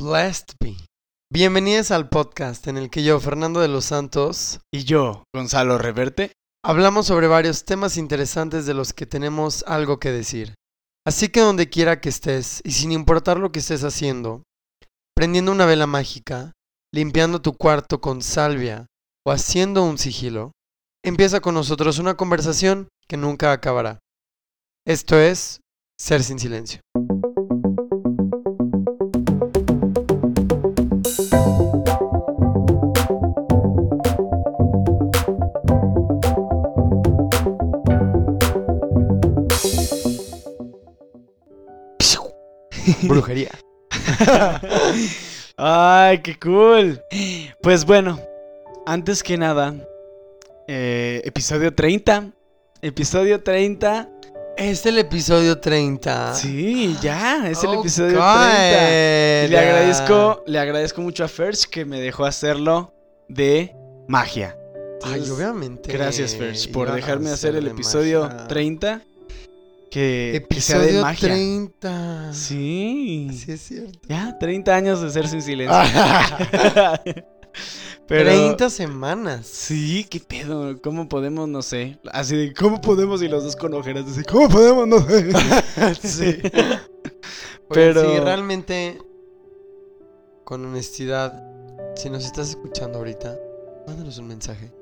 Blessed be. Bienvenidos al podcast en el que yo, Fernando de los Santos, Y yo, Gonzalo Reverte. hablamos sobre varios temas interesantes de los que tenemos algo que decir. Así que donde quiera que estés, y sin importar lo que estés haciendo, prendiendo una vela mágica, limpiando tu cuarto con salvia o haciendo un sigilo, empieza con nosotros una conversación que nunca acabará. Esto es Ser sin Silencio. Brujería. Ay, qué cool. Pues bueno, antes que nada, eh, episodio 30. Episodio 30. Es el episodio 30. Sí, ya, es el Oh, episodio God. 30. Y le agradezco, le agradezco mucho a Ferch que me dejó hacerlo de magia. Ay, Entonces, obviamente. Gracias, Ferch, por dejarme hacer el episodio magia. 30. Que, que sea Episodio de magia. 30. Sí. Sí, es cierto. Ya, 30 años de ser sin silencio. Pero 30 semanas. sí, qué pedo, ¿cómo podemos? No sé. Así de, ¿cómo podemos? Y los dos con ojeras, así, ¿cómo podemos? No sé. sí. Pero- Pero. Sí, realmente, con honestidad, si nos estás escuchando ahorita, mándanos un mensaje.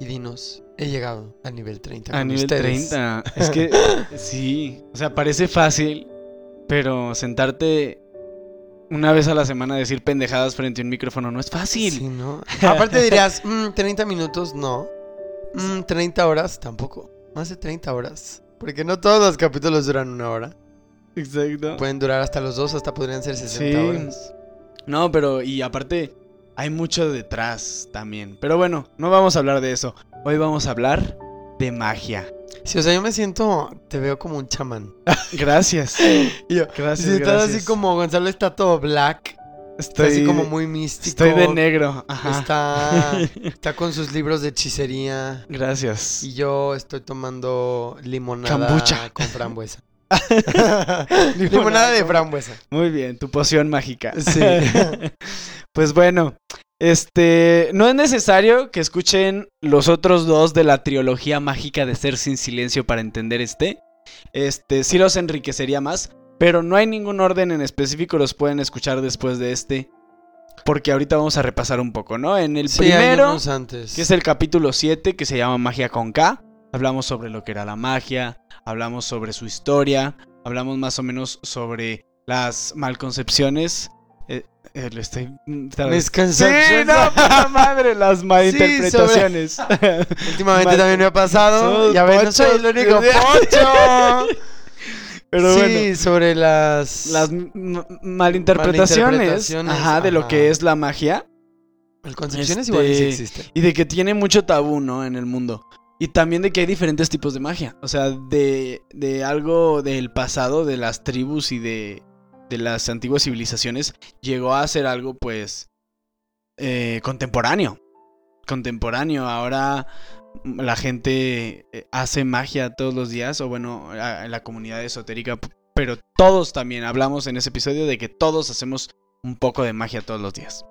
Y dinos, he llegado al nivel 30. A nivel ustedes. 30. Es que, sí. O sea, parece fácil, pero sentarte una vez a la semana a decir pendejadas frente a un micrófono no es fácil. Sí, ¿no? Aparte dirías, "Mm, 30 minutos, no. Mm, 30 horas, tampoco. Más de 30 horas. Porque no todos los capítulos duran una hora. Exacto. Pueden durar hasta los dos, hasta podrían ser 60 Sí. horas. No, pero y aparte hay mucho detrás también. Pero bueno, no vamos a hablar de eso. Hoy vamos a hablar de magia. Sí, o sea, yo me siento, te veo como un chamán. Gracias. Y yo, Gracias. si estás así gracias. como Gonzalo está todo black, está estoy así como muy místico. Estoy de negro. Ajá. Está, está con sus libros de hechicería. Gracias. Y yo estoy tomando limonada con frambuesa. limonada de frambuesa. Muy bien, tu poción mágica. Sí. pues bueno, este, no es necesario que escuchen los otros dos de la trilogía mágica de Ser sin silencio para entender este. Este, sí los enriquecería más, pero no hay ningún orden en específico, los pueden escuchar después de este. Porque ahorita vamos a repasar un poco, ¿no? En el Sí, primero, antes. que es el capítulo 7, que se llama Magia con K. Hablamos sobre lo que era la magia, hablamos sobre su historia, hablamos más o menos sobre las malconcepciones. Eh, eh, lo estoy... Misconceptions. Sí, no, puta madre, las malinterpretaciones. Últimamente Mal- también me ha pasado. Ya ves, no soy el único pocho. Pero sí, bueno, sobre las... las malinterpretaciones, Malinterpretaciones, ajá, de lo que es la magia Malconcepciones este, igual sí existen. y de que tiene mucho tabú, ¿no? En el mundo. Y también de que hay diferentes tipos de magia. O sea, de, de algo del pasado, de las tribus y de, de las antiguas civilizaciones, llegó a ser algo, pues, eh, contemporáneo. Contemporáneo. Ahora mm, la gente eh, hace magia todos los días, o bueno, a- la comunidad esotérica, pero todos también, hablamos en ese episodio de que todos hacemos un poco de magia todos los días.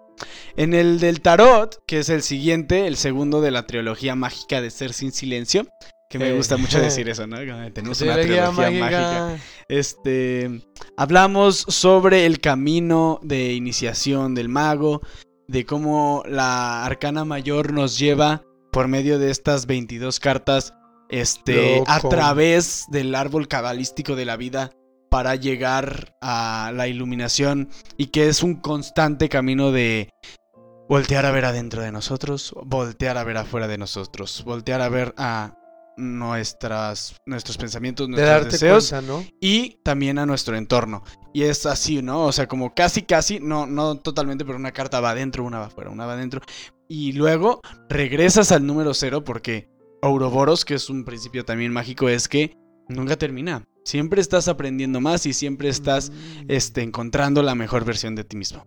En el del tarot, que es el siguiente, el segundo de la trilogía mágica de Ser sin Silencio, que me gusta mucho decir eso, ¿no? Tenemos una Trilogía mágica. Este, hablamos sobre el camino de iniciación del mago, de cómo la arcana mayor nos lleva por medio de estas 22 cartas este, a través del árbol cabalístico de la vida para llegar a la iluminación y que es un constante camino de voltear a ver adentro de nosotros, voltear a ver afuera de nosotros, voltear a ver a nuestras, nuestros pensamientos, De nuestros darte deseos cuenta, ¿no? y también a nuestro entorno. Y es así, ¿no? O sea, como casi, casi, no, no totalmente, pero una carta va adentro, una va afuera, una va adentro. Y luego regresas al número cero porque Ouroboros, que es un principio también mágico, es que nunca termina. Siempre estás aprendiendo más y siempre estás Mm. este, encontrando la mejor versión de ti mismo.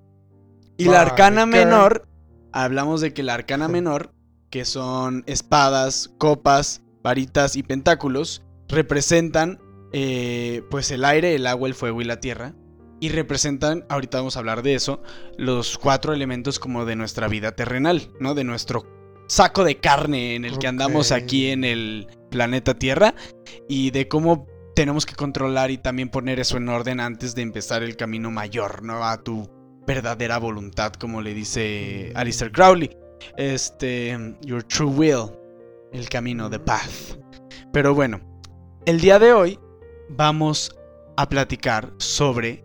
Y la arcana menor, hablamos de que la arcana menor, que son espadas, copas, varitas y pentáculos, representan eh, pues el aire, el agua, el fuego y la tierra. y representan, ahorita vamos a hablar de eso, los cuatro elementos como de nuestra vida terrenal, ¿no? De nuestro saco de carne en el que andamos aquí en el planeta Tierra y de cómo tenemos que controlar y también poner eso en orden antes de empezar el camino mayor, ¿no? A tu verdadera voluntad, como le dice Alistair Crowley. Este, your true will, el camino, the path. Pero bueno, el día de hoy vamos a platicar sobre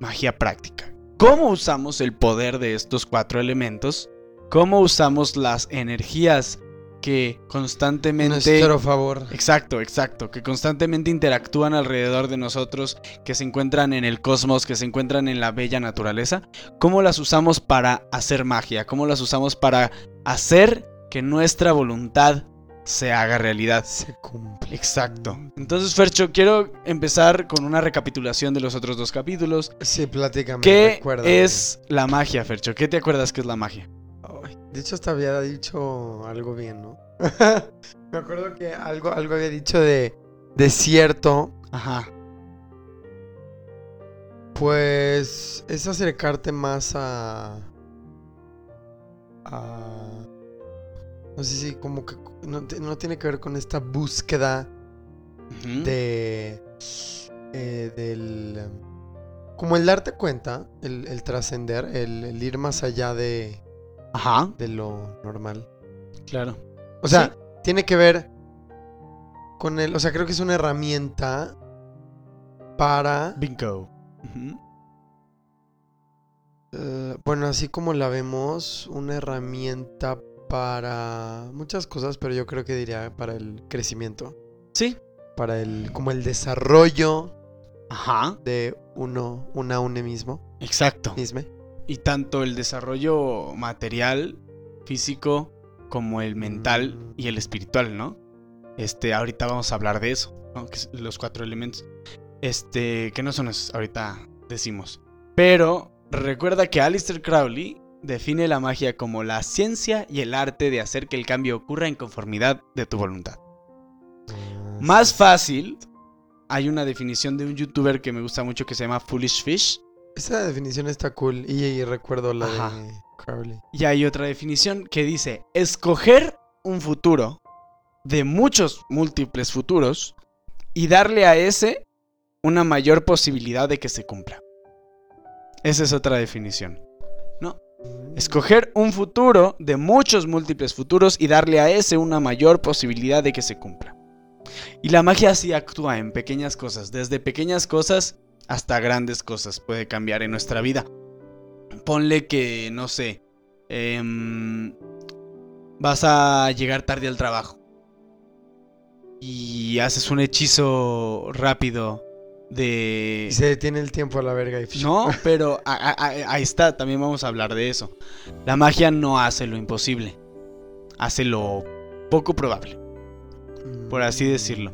magia práctica. ¿Cómo usamos el poder de estos cuatro elementos? ¿Cómo usamos las energías que constantemente... Nuestro favor. Exacto, exacto, que constantemente interactúan alrededor de nosotros, que se encuentran en el cosmos, que se encuentran en la bella naturaleza. ¿Cómo las usamos para hacer magia? ¿Cómo las usamos para hacer que nuestra voluntad se haga realidad? Se cumple. Exacto. Entonces, Fercho, quiero empezar con una recapitulación de los otros dos capítulos. Sí, platícame. ¿Qué recuérdame. es la magia, Fercho? ¿Qué te acuerdas que es la magia? Ay, de hecho, hasta había dicho algo bien, ¿no? Me acuerdo que algo, algo había dicho de desierto. Ajá. Pues es acercarte más a. a. No sé si como que no, no tiene que ver con esta búsqueda de. eh, del. Como el darte cuenta, el, el trascender, el, el ir más allá de, Ajá, de lo normal. claro. O sea, Sí. tiene que ver con el. O sea, creo que es una herramienta para. Bingo. Eh, bueno, así como la vemos, una herramienta para muchas cosas, pero yo creo que diría para el crecimiento. Sí. Para el. como el desarrollo Ajá. de uno, una une mismo. Exacto. Misme. Y tanto el desarrollo material, físico, como el mental y el espiritual, ¿no? Este, ahorita vamos a hablar de eso, los cuatro elementos. Este, que no son esos, ahorita decimos. Pero recuerda que Aleister Crowley define la magia como la ciencia y el arte de hacer que el cambio ocurra en conformidad de tu voluntad. Más fácil, hay una definición de un youtuber que me gusta mucho que se llama Foolish Fish. Esa definición está cool. Y, y recuerdo la Ajá. de Crowley. Y hay otra definición que dice, escoger un futuro de muchos múltiples futuros y darle a ese una mayor posibilidad de que se cumpla. Esa es otra definición. Escoger un futuro de muchos múltiples futuros y darle a ese una mayor posibilidad de que se cumpla. Y la magia así actúa en pequeñas cosas, desde pequeñas cosas hasta grandes cosas puede cambiar en nuestra vida. Ponle que, no sé, em, vas a llegar tarde al trabajo y haces un hechizo rápido de... Y se detiene el tiempo a la verga y No, pero a- a- a- ahí está, también vamos a hablar de eso. La magia no hace lo imposible, hace lo poco probable, por así decirlo.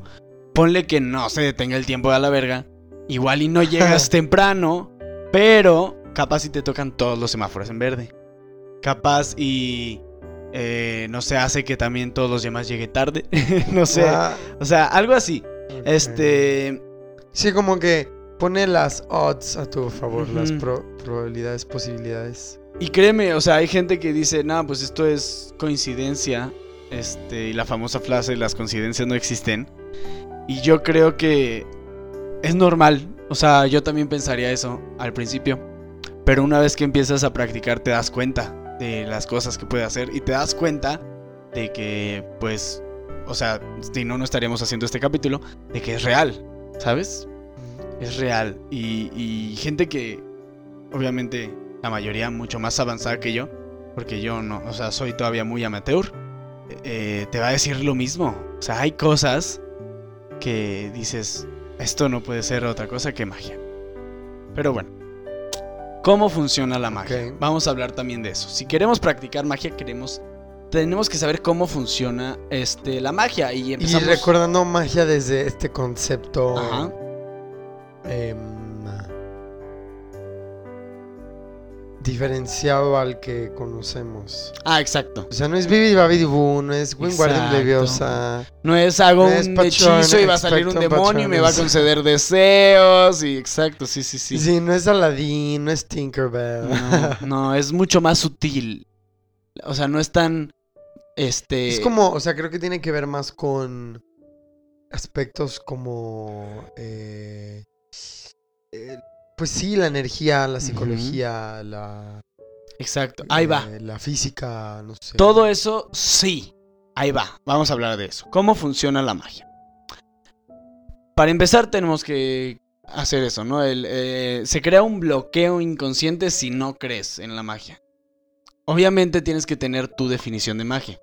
Ponle que no se detenga el tiempo a la verga, igual y no llegas temprano, pero capaz si te tocan todos los semáforos en verde. Capaz y eh, no se hace que también todos los demás lleguen tarde, no sé, Ah, o sea, algo así. Este, Sí, como que pone las odds a tu favor, las pro- probabilidades, posibilidades. Y créeme, o sea, hay gente que dice, no, pues esto es coincidencia. Este, y la famosa frase, las coincidencias no existen. Y yo creo que es normal. O sea, yo también pensaría eso al principio. Pero una vez que empiezas a practicar, te das cuenta de las cosas que puede hacer. Y te das cuenta de que, pues, o sea, si no, no estaríamos haciendo este capítulo, de que es real, ¿sabes? Es real. Y, y gente que, obviamente, la mayoría mucho más avanzada que yo, porque yo no, o sea, soy todavía muy amateur, eh, te va a decir lo mismo. O sea, hay cosas que dices, esto no puede ser otra cosa que magia. Pero bueno, ¿cómo funciona la magia? Vamos a hablar también de eso. Si queremos practicar magia, queremos... Tenemos que saber cómo funciona este, la magia y Y empezamos... recordando magia desde este concepto. Ajá. em, diferenciado al que conocemos. Ah, exacto. O sea, no es Bibi Babidi Boo, no es Wingardium. Leviosa. No es hago No es un hechizo y va a salir un demonio y me va a conceder deseos. Y exacto, sí, sí, sí. Sí. no es Aladdin, no es Tinkerbell. No, no, es mucho más sutil. O sea, no es tan. Este. Es como, o sea, creo que tiene que ver más con aspectos como, eh, eh, pues sí, la energía, la psicología, la, Exacto. Ahí va. eh, la física, no sé. Todo eso, sí. Ahí va. Vamos a hablar de eso. ¿Cómo funciona la magia? Para empezar, tenemos que hacer eso, ¿no? El, eh, se crea un bloqueo inconsciente si no crees en la magia. Obviamente tienes que tener tu definición de magia.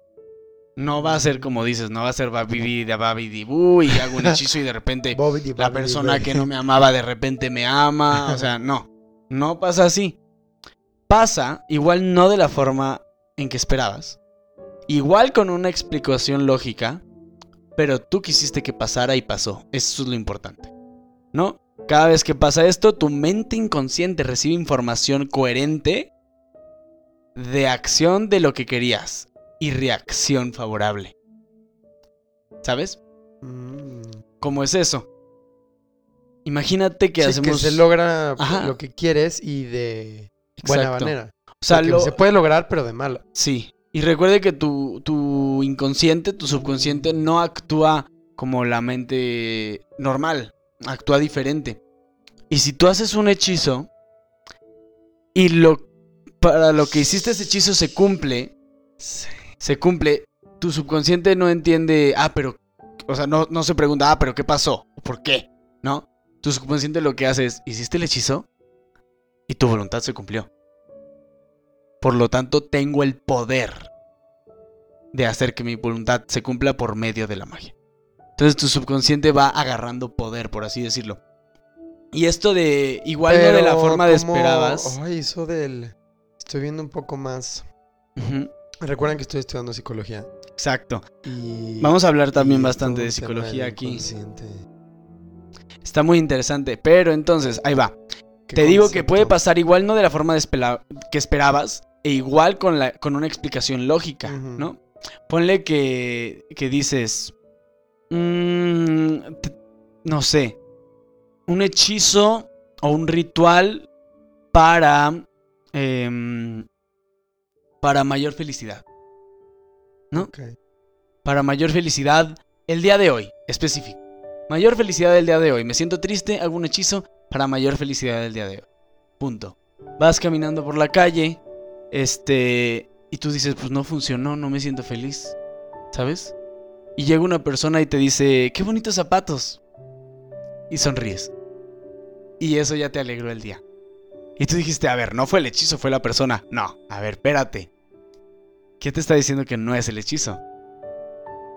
No va a ser como dices, no va a ser babibi de babidibú y hago un hechizo y de repente la persona que no me amaba de repente me ama. O sea, no. No pasa así. Pasa, igual no de la forma en que esperabas. Igual con una explicación lógica. Pero tú quisiste que pasara y pasó. Eso es lo importante. ¿No? Cada vez que pasa esto, tu mente inconsciente recibe información coherente de acción de lo que querías y reacción favorable. ¿Sabes? Mm. ¿Cómo es eso? Imagínate que Sí, hacemos. que se logra Ajá. lo que quieres y de buena manera. O sea, lo- se puede lograr, pero de mala. Sí. Y recuerde que tu, tu inconsciente, tu subconsciente, no actúa como la mente normal. Actúa diferente. Y si tú haces un hechizo y lo para lo que hiciste ese hechizo se cumple, se cumple, tu subconsciente no entiende, ah, pero, o sea, no, no se pregunta, ah, pero ¿qué pasó? ¿Por qué? ¿No? Tu subconsciente lo que hace es, hiciste el hechizo y tu voluntad se cumplió. Por lo tanto, tengo el poder de hacer que mi voluntad se cumpla por medio de la magia. Entonces tu subconsciente va agarrando poder, por así decirlo. Y esto de igual no de la forma de esperabas. Ay, eso del... Estoy viendo un poco más. Recuerden que estoy estudiando psicología. Exacto. Y... Vamos a hablar también bastante de psicología aquí. Está muy interesante. Pero entonces, ahí va. ¿Qué Te digo que puede pasar igual no de la forma de que esperabas, e igual con, la, con una explicación lógica. ¿no? Ponle que, que dices, mm, no sé, un hechizo o un ritual para, em, para mayor felicidad. ¿no? Para mayor felicidad el día de hoy, específico. Mayor felicidad del día de hoy. Me siento triste, hago un hechizo para mayor felicidad del día de hoy. Punto. Vas caminando por la calle, este, y tú dices, pues no funcionó, no me siento feliz, ¿sabes? Y llega una persona y te dice, qué bonitos zapatos. Y sonríes. Y eso ya te alegró el día. Y tú dijiste, a ver, no fue el hechizo, fue la persona. No, a ver, espérate. ¿Qué te está diciendo que no es el hechizo?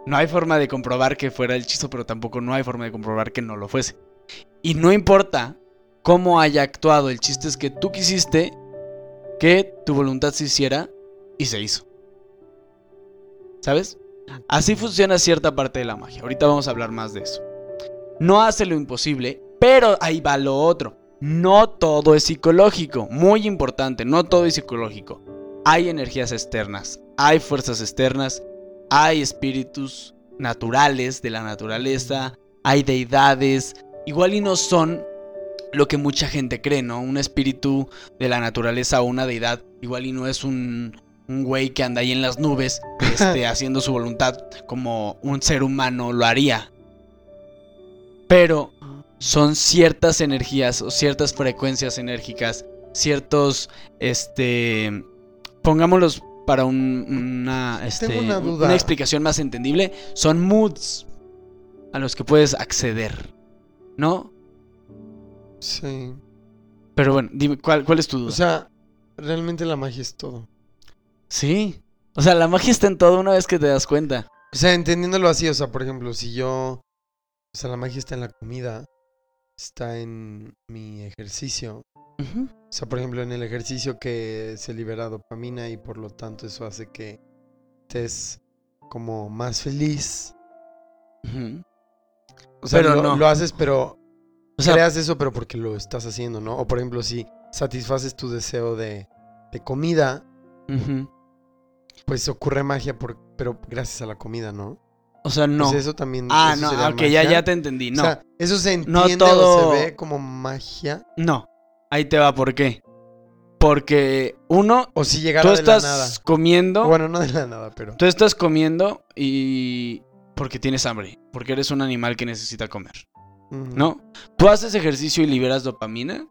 No hay forma de comprobar que fuera el hechizo, pero tampoco no hay forma de comprobar que no lo fuese. Y no importa cómo haya actuado, el chiste es que tú quisiste que tu voluntad se hiciera y se hizo. ¿Sabes? Así funciona cierta parte de la magia. Ahorita vamos a hablar más de eso. No hace lo imposible, pero ahí va lo otro. No todo es psicológico. Muy importante, no todo es psicológico. Hay energías externas, hay fuerzas externas, hay espíritus naturales de la naturaleza, hay deidades. Igual y no son lo que mucha gente cree, ¿no? Un espíritu de la naturaleza o una deidad. Igual y no es un, un güey que anda ahí en las nubes este, haciendo su voluntad como un ser humano lo haría. Pero son ciertas energías o ciertas frecuencias enérgicas, ciertos, este, pongámoslos para un- una, este, una una explicación más entendible, son moods a los que puedes acceder, ¿no? Sí. Pero bueno, dime, ¿cuál, cuál es tu duda? O sea, realmente la magia es todo. sí. O sea, la magia está en todo una vez que te das cuenta. O sea, entendiéndolo así, o sea, por ejemplo, si yo... O sea, la magia está en la comida, está en mi ejercicio. O sea, por ejemplo, en el ejercicio que se libera dopamina y por lo tanto eso hace que estés como más feliz. Ujú. O sea, Pero lo, no. lo haces, pero O sea, creas eso, pero porque lo estás haciendo, ¿no? O por ejemplo, si satisfaces tu deseo de de comida, pues ocurre magia, por, pero gracias a la comida, ¿no? O sea, no. Pues eso también. ah, eso no, sería ok, ya, magia. ya te entendí. No, O sea, eso se No entiende todo- o se ve como magia. no. Ahí te va, ¿por qué? Porque, uno, O si llegara tú de la estás nada. comiendo. Bueno, no de la nada, pero. Tú estás comiendo y. Porque tienes hambre. Porque eres un animal que necesita comer. ¿No? Tú haces ejercicio y liberas dopamina.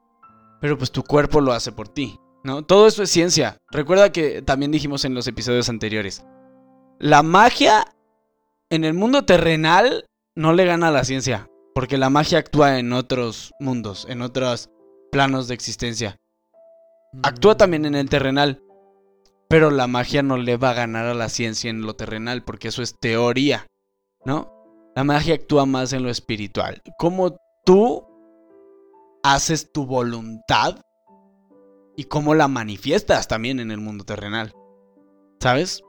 Pero pues tu cuerpo lo hace por ti. ¿No? Todo eso es ciencia. Recuerda que también dijimos en los episodios anteriores. La magia en el mundo terrenal no le gana a la ciencia. Porque la magia actúa en otros mundos, en otros planos de existencia. Actúa también en el terrenal. Pero la magia no le va a ganar a la ciencia en lo terrenal, porque eso es teoría, ¿no? La magia actúa más en lo espiritual. Cómo tú haces tu voluntad y cómo la manifiestas también en el mundo terrenal. ¿Sabes?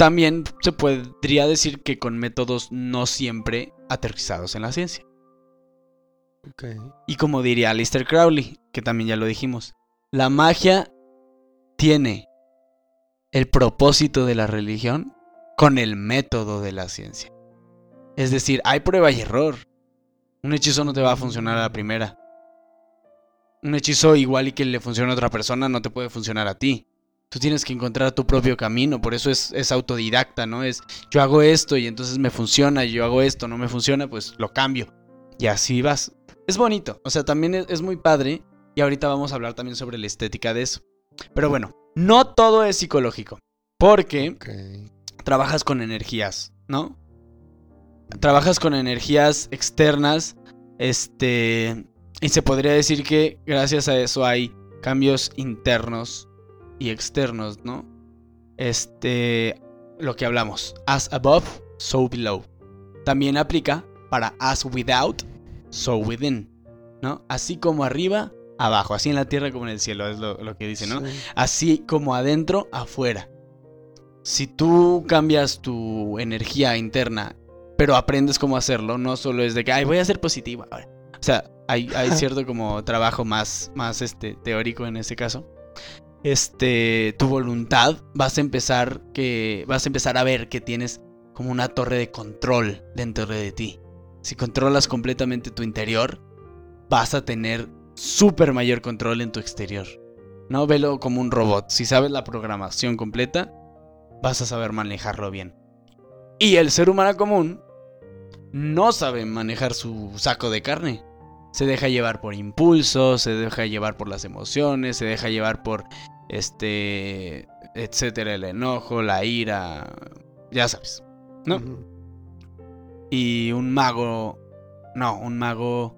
También se podría decir que con métodos no siempre aterrizados en la ciencia. Y como diría Aleister Crowley, que también ya lo dijimos, la magia tiene el propósito de la religión con el método de la ciencia. Es decir, hay prueba y error. Un hechizo no te va a funcionar a la primera. Un hechizo igual y que le funcione a otra persona no te puede funcionar a ti. Tú tienes que encontrar tu propio camino, por eso es, es autodidacta, ¿no? Es yo hago esto y entonces me funciona, y yo hago esto, no me funciona, pues lo cambio. Y así vas. Es bonito, o sea, también es, es muy padre. Y ahorita vamos a hablar también sobre la estética de eso. Pero bueno, no todo es psicológico. Porque trabajas con energías, ¿no? Trabajas con energías externas. Este. Y se podría decir que gracias a eso hay cambios internos y externos, ¿no? Este. Lo que hablamos. As above, so below. También aplica para as without, so within. ¿No? Así como arriba, abajo. Así en la tierra como en el cielo, es lo, lo que dice, ¿no? Sí. Así como adentro, afuera. Si tú cambias tu energía interna, pero aprendes cómo hacerlo, no solo es de que, ay, voy a ser positivo ahora. O sea, hay, hay cierto como trabajo más, más este, teórico en ese caso. Este, tu voluntad, vas a empezar que, vas a empezar a ver que tienes como una torre de control dentro de ti. Si controlas completamente tu interior, vas a tener súper mayor control en tu exterior. No velo como un robot. Si sabes la programación completa, vas a saber manejarlo bien. Y el ser humano común no sabe manejar su saco de carne. Se deja llevar por impulsos, se deja llevar por las emociones, se deja llevar por este, etcétera, el enojo, la ira, ya sabes. ¿no? Y un mago, no, un mago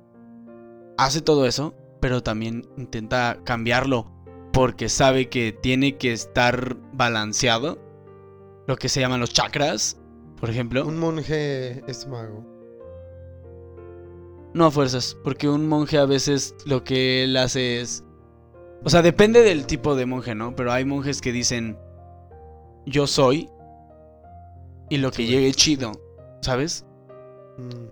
hace todo eso, pero también intenta cambiarlo porque sabe que tiene que estar balanceado. Lo que se llaman los chakras, por ejemplo. Un monje es mago. No a fuerzas, porque un monje a veces lo que él hace es... O sea, depende del tipo de monje, ¿no? Pero hay monjes que dicen, yo soy, y lo que Sí. llegue chido, ¿sabes? Mm.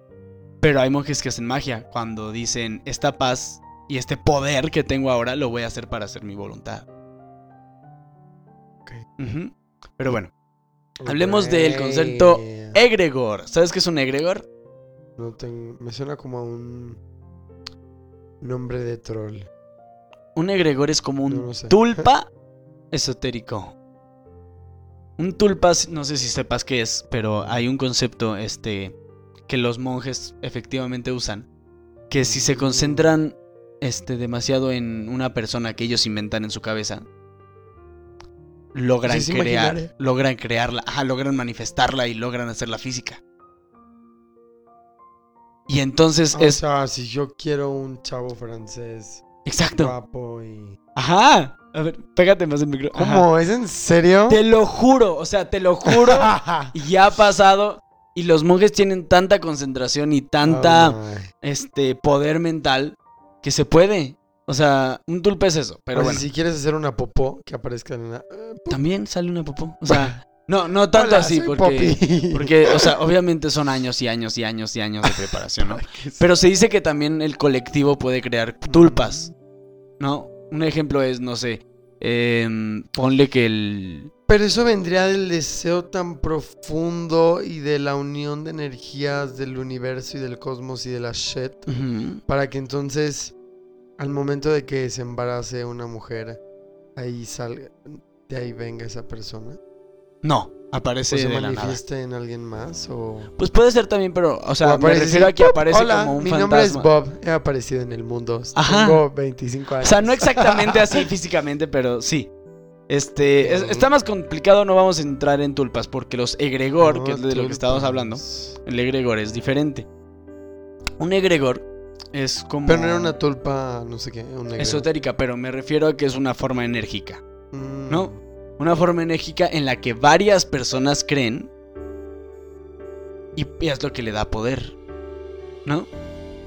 Pero hay monjes que hacen magia cuando dicen, esta paz y este poder que tengo ahora lo voy a hacer para hacer mi voluntad. Ok. Ujú. Pero bueno, Hablemos del concepto egregor. ¿Sabes qué es un egregor? No tengo- me suena como a un nombre de troll. Un egregor es como un No lo sé. tulpa esotérico. Un tulpa, no sé si sepas qué es, pero hay un concepto este que los monjes efectivamente usan, que si se concentran este demasiado en una persona que ellos inventan en su cabeza, logran crear, logran crearla, ajá, logran manifestarla y logran hacerla física. Y entonces Ah, O es sea, si yo quiero un chavo francés exacto. guapo y... Ajá. A ver, pégate más el micro. Ajá. ¿Cómo? ¿Es en serio? Te lo juro, o sea, te lo juro. y ya ha pasado. Y los monjes tienen tanta concentración y tanta Ay. este poder mental que se puede. O sea, un tulpe es eso. Pero O sea, bueno, si quieres hacer una popó, que aparezca en la... eh, también sale una popó. O sea, no, no tanto hola, así, porque. Porque, o sea, obviamente son años y años y años y años de preparación, ¿no? Pero se dice que también el colectivo puede crear tulpas, ¿no? Un ejemplo es, no sé, em, ponle que el... Pero eso vendría del deseo tan profundo y de la unión de energías del universo y del cosmos y de la shit. Para que entonces, al momento de que se embarace una mujer, ahí salga, de ahí venga esa persona. No, O aparece se de la nada. en alguien más. O, Pues puede ser también, pero, o sea, o me aparece refiero así, a que aparece Hola, como un mi nombre es Bob. He aparecido en el mundo. Ajá. Tengo 25 años. O sea, no exactamente así físicamente, pero sí. Este, es- está más complicado, no vamos a entrar en tulpas, porque los egregor, que es de lo que estábamos hablando, el egregor es diferente. Un egregor es como... Pero no era una tulpa, no sé qué, un negro. esotérica, pero me refiero a que es una forma enérgica, Mm. ¿no? Una forma enérgica en la que varias personas creen y es lo que le da poder, ¿no?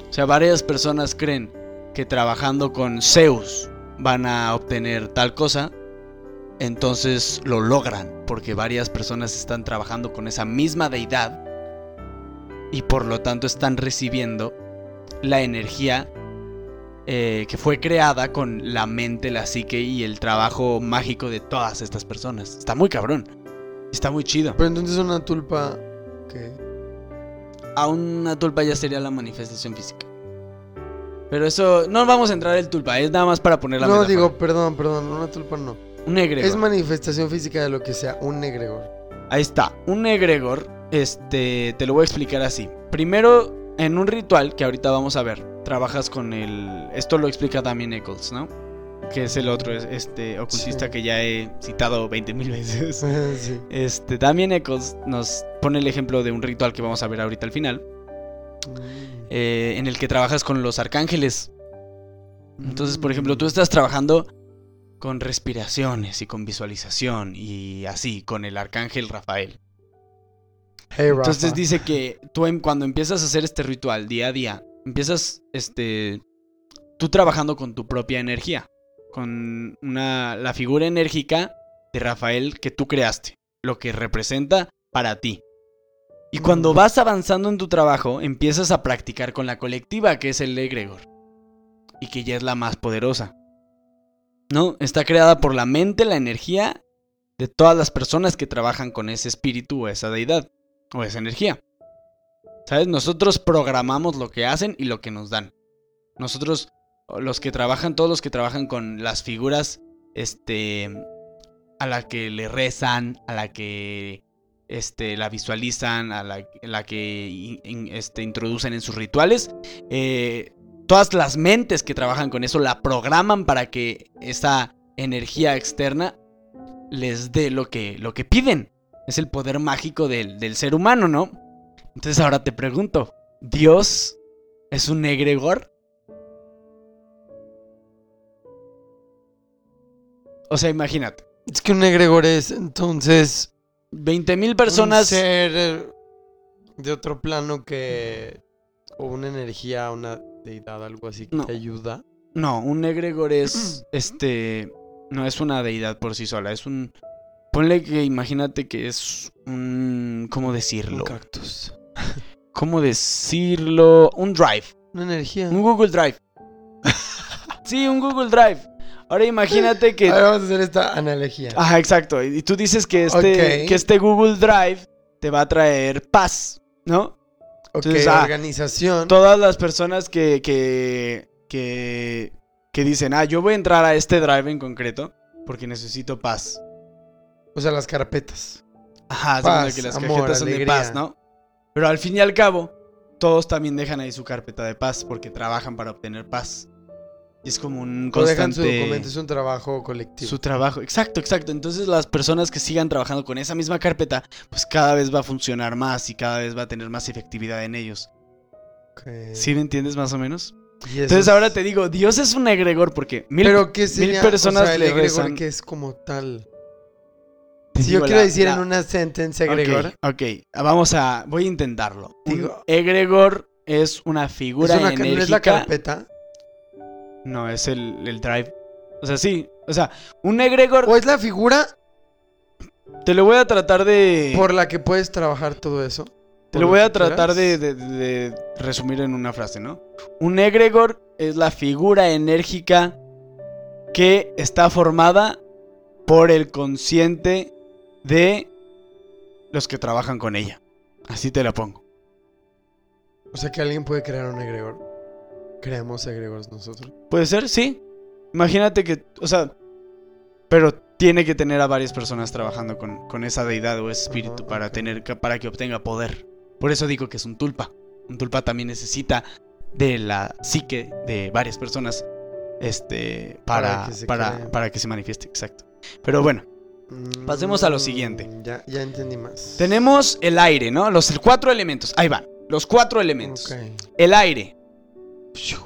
O sea, varias personas creen que trabajando con Zeus van a obtener tal cosa, entonces lo logran, porque varias personas están trabajando con esa misma deidad y por lo tanto están recibiendo la energía eh, que fue creada con la mente, la psique y el trabajo mágico de todas estas personas. Está muy cabrón. Está muy chido. Pero entonces una tulpa que A una tulpa ya sería la manifestación física. Pero eso, no vamos a entrar en tulpa, es nada más para poner la No, metáfora. digo, perdón, perdón, una tulpa no. un egregor. Es manifestación física de lo que sea, un egregor. Ahí está, un egregor, este, te lo voy a explicar así. Primero, en un ritual que ahorita vamos a ver, trabajas con el, esto lo explica también Eccles, ¿no? Que es el otro, es- este, ocultista Sí. que ya he citado 20 mil veces. sí. Este, también Eccles nos pone el ejemplo de un ritual que vamos a ver ahorita al final, Mm. eh, en el que trabajas con los arcángeles. Entonces, por ejemplo, tú estás trabajando con respiraciones y con visualización y así, con el arcángel Rafael. Hey, Rafa. Entonces dice que tú cuando empiezas a hacer este ritual día a día, empiezas este tú trabajando con tu propia energía, con una la figura enérgica de Rafael que tú creaste, lo que representa para ti. Y cuando Mm. vas avanzando en tu trabajo, empiezas a practicar con la colectiva, que es el egregor, y que ya es la más poderosa. ¿No? Está creada por la mente, la energía de todas las personas que trabajan con ese espíritu o esa deidad o esa energía. ¿Sabes? Nosotros programamos lo que hacen y lo que nos dan. Nosotros, los que trabajan, todos los que trabajan con las figuras, este, a la que le rezan, a la que, este, la visualizan, a la, la que, este, introducen en sus rituales, eh, todas las mentes que trabajan con eso la programan para que esa energía externa les dé lo que, lo que piden. Es el poder mágico del, del ser humano, ¿no? Entonces ahora te pregunto, ¿Dios es un egregor? O sea, imagínate, Es que un egregor es entonces 20 mil un personas... ser eh, de otro plano que o una energía, una deidad, algo así que No. te ayuda. No, un egregor es, este, no es una deidad por sí sola, es un... Ponle que imagínate que es un... ¿Cómo Un decirlo? cactus. ¿Cómo decirlo? Un drive. Una energía. Un Google Drive. sí, un Google Drive. Ahora imagínate que... A ver, vamos a hacer esta analogía. Ajá, exacto. Y tú dices que este, que este Google Drive te va a traer paz, ¿no? ok, entonces, ah, organización. Todas las personas que, que, que, que dicen, ah, yo voy a entrar a este Drive en concreto porque necesito paz. O sea, las carpetas. Ajá, Paz, que las amor, cajetas son de paz, ¿no? Pero al fin y al cabo, todos también dejan ahí su carpeta de paz porque trabajan para obtener paz. Y es como un O dejan su constante... documento, es un trabajo colectivo. Su trabajo, exacto, exacto. Entonces las personas que sigan trabajando con esa misma carpeta, pues cada vez va a funcionar más y cada vez va a tener más efectividad en ellos. Ok. ¿Sí me entiendes más o menos? Entonces es- ahora te digo, Dios es un egregor porque mil, Pero ¿qué sería? personas o sea, el le egregor rezan. que es como tal. Si yo quiero la- decir la- en una sentencia egregor, Ok, ok, vamos a, voy a intentarlo. Digo- egregor es una es figura una, ca- no es la enérgica. carpeta. No, es el, el drive. O sea, sí. O sea, un egregor. O es la figura Te lo voy a tratar de. por la que puedes trabajar todo eso. Te lo voy a tratar de, de- de resumir en una frase, ¿no? Un egregor es la figura enérgica que está formada por el consciente de los que trabajan con ella. Así te la pongo. O sea que alguien puede crear un egregor. Creamos egregores nosotros. Puede ser, sí. Imagínate que, o sea, pero tiene que tener a varias personas trabajando con, con esa deidad o ese espíritu para, tener, que- para que obtenga poder. Por eso digo que es un tulpa. Un tulpa también necesita de la psique de varias personas este, para, Para que se para, cree. para que se manifieste, exacto. Pero bueno, Pasemos a lo Mm, siguiente. Ya, ya entendí más. tenemos el aire, ¿no? Los cuatro elementos. Ahí van. Los cuatro elementos. Ok. El aire.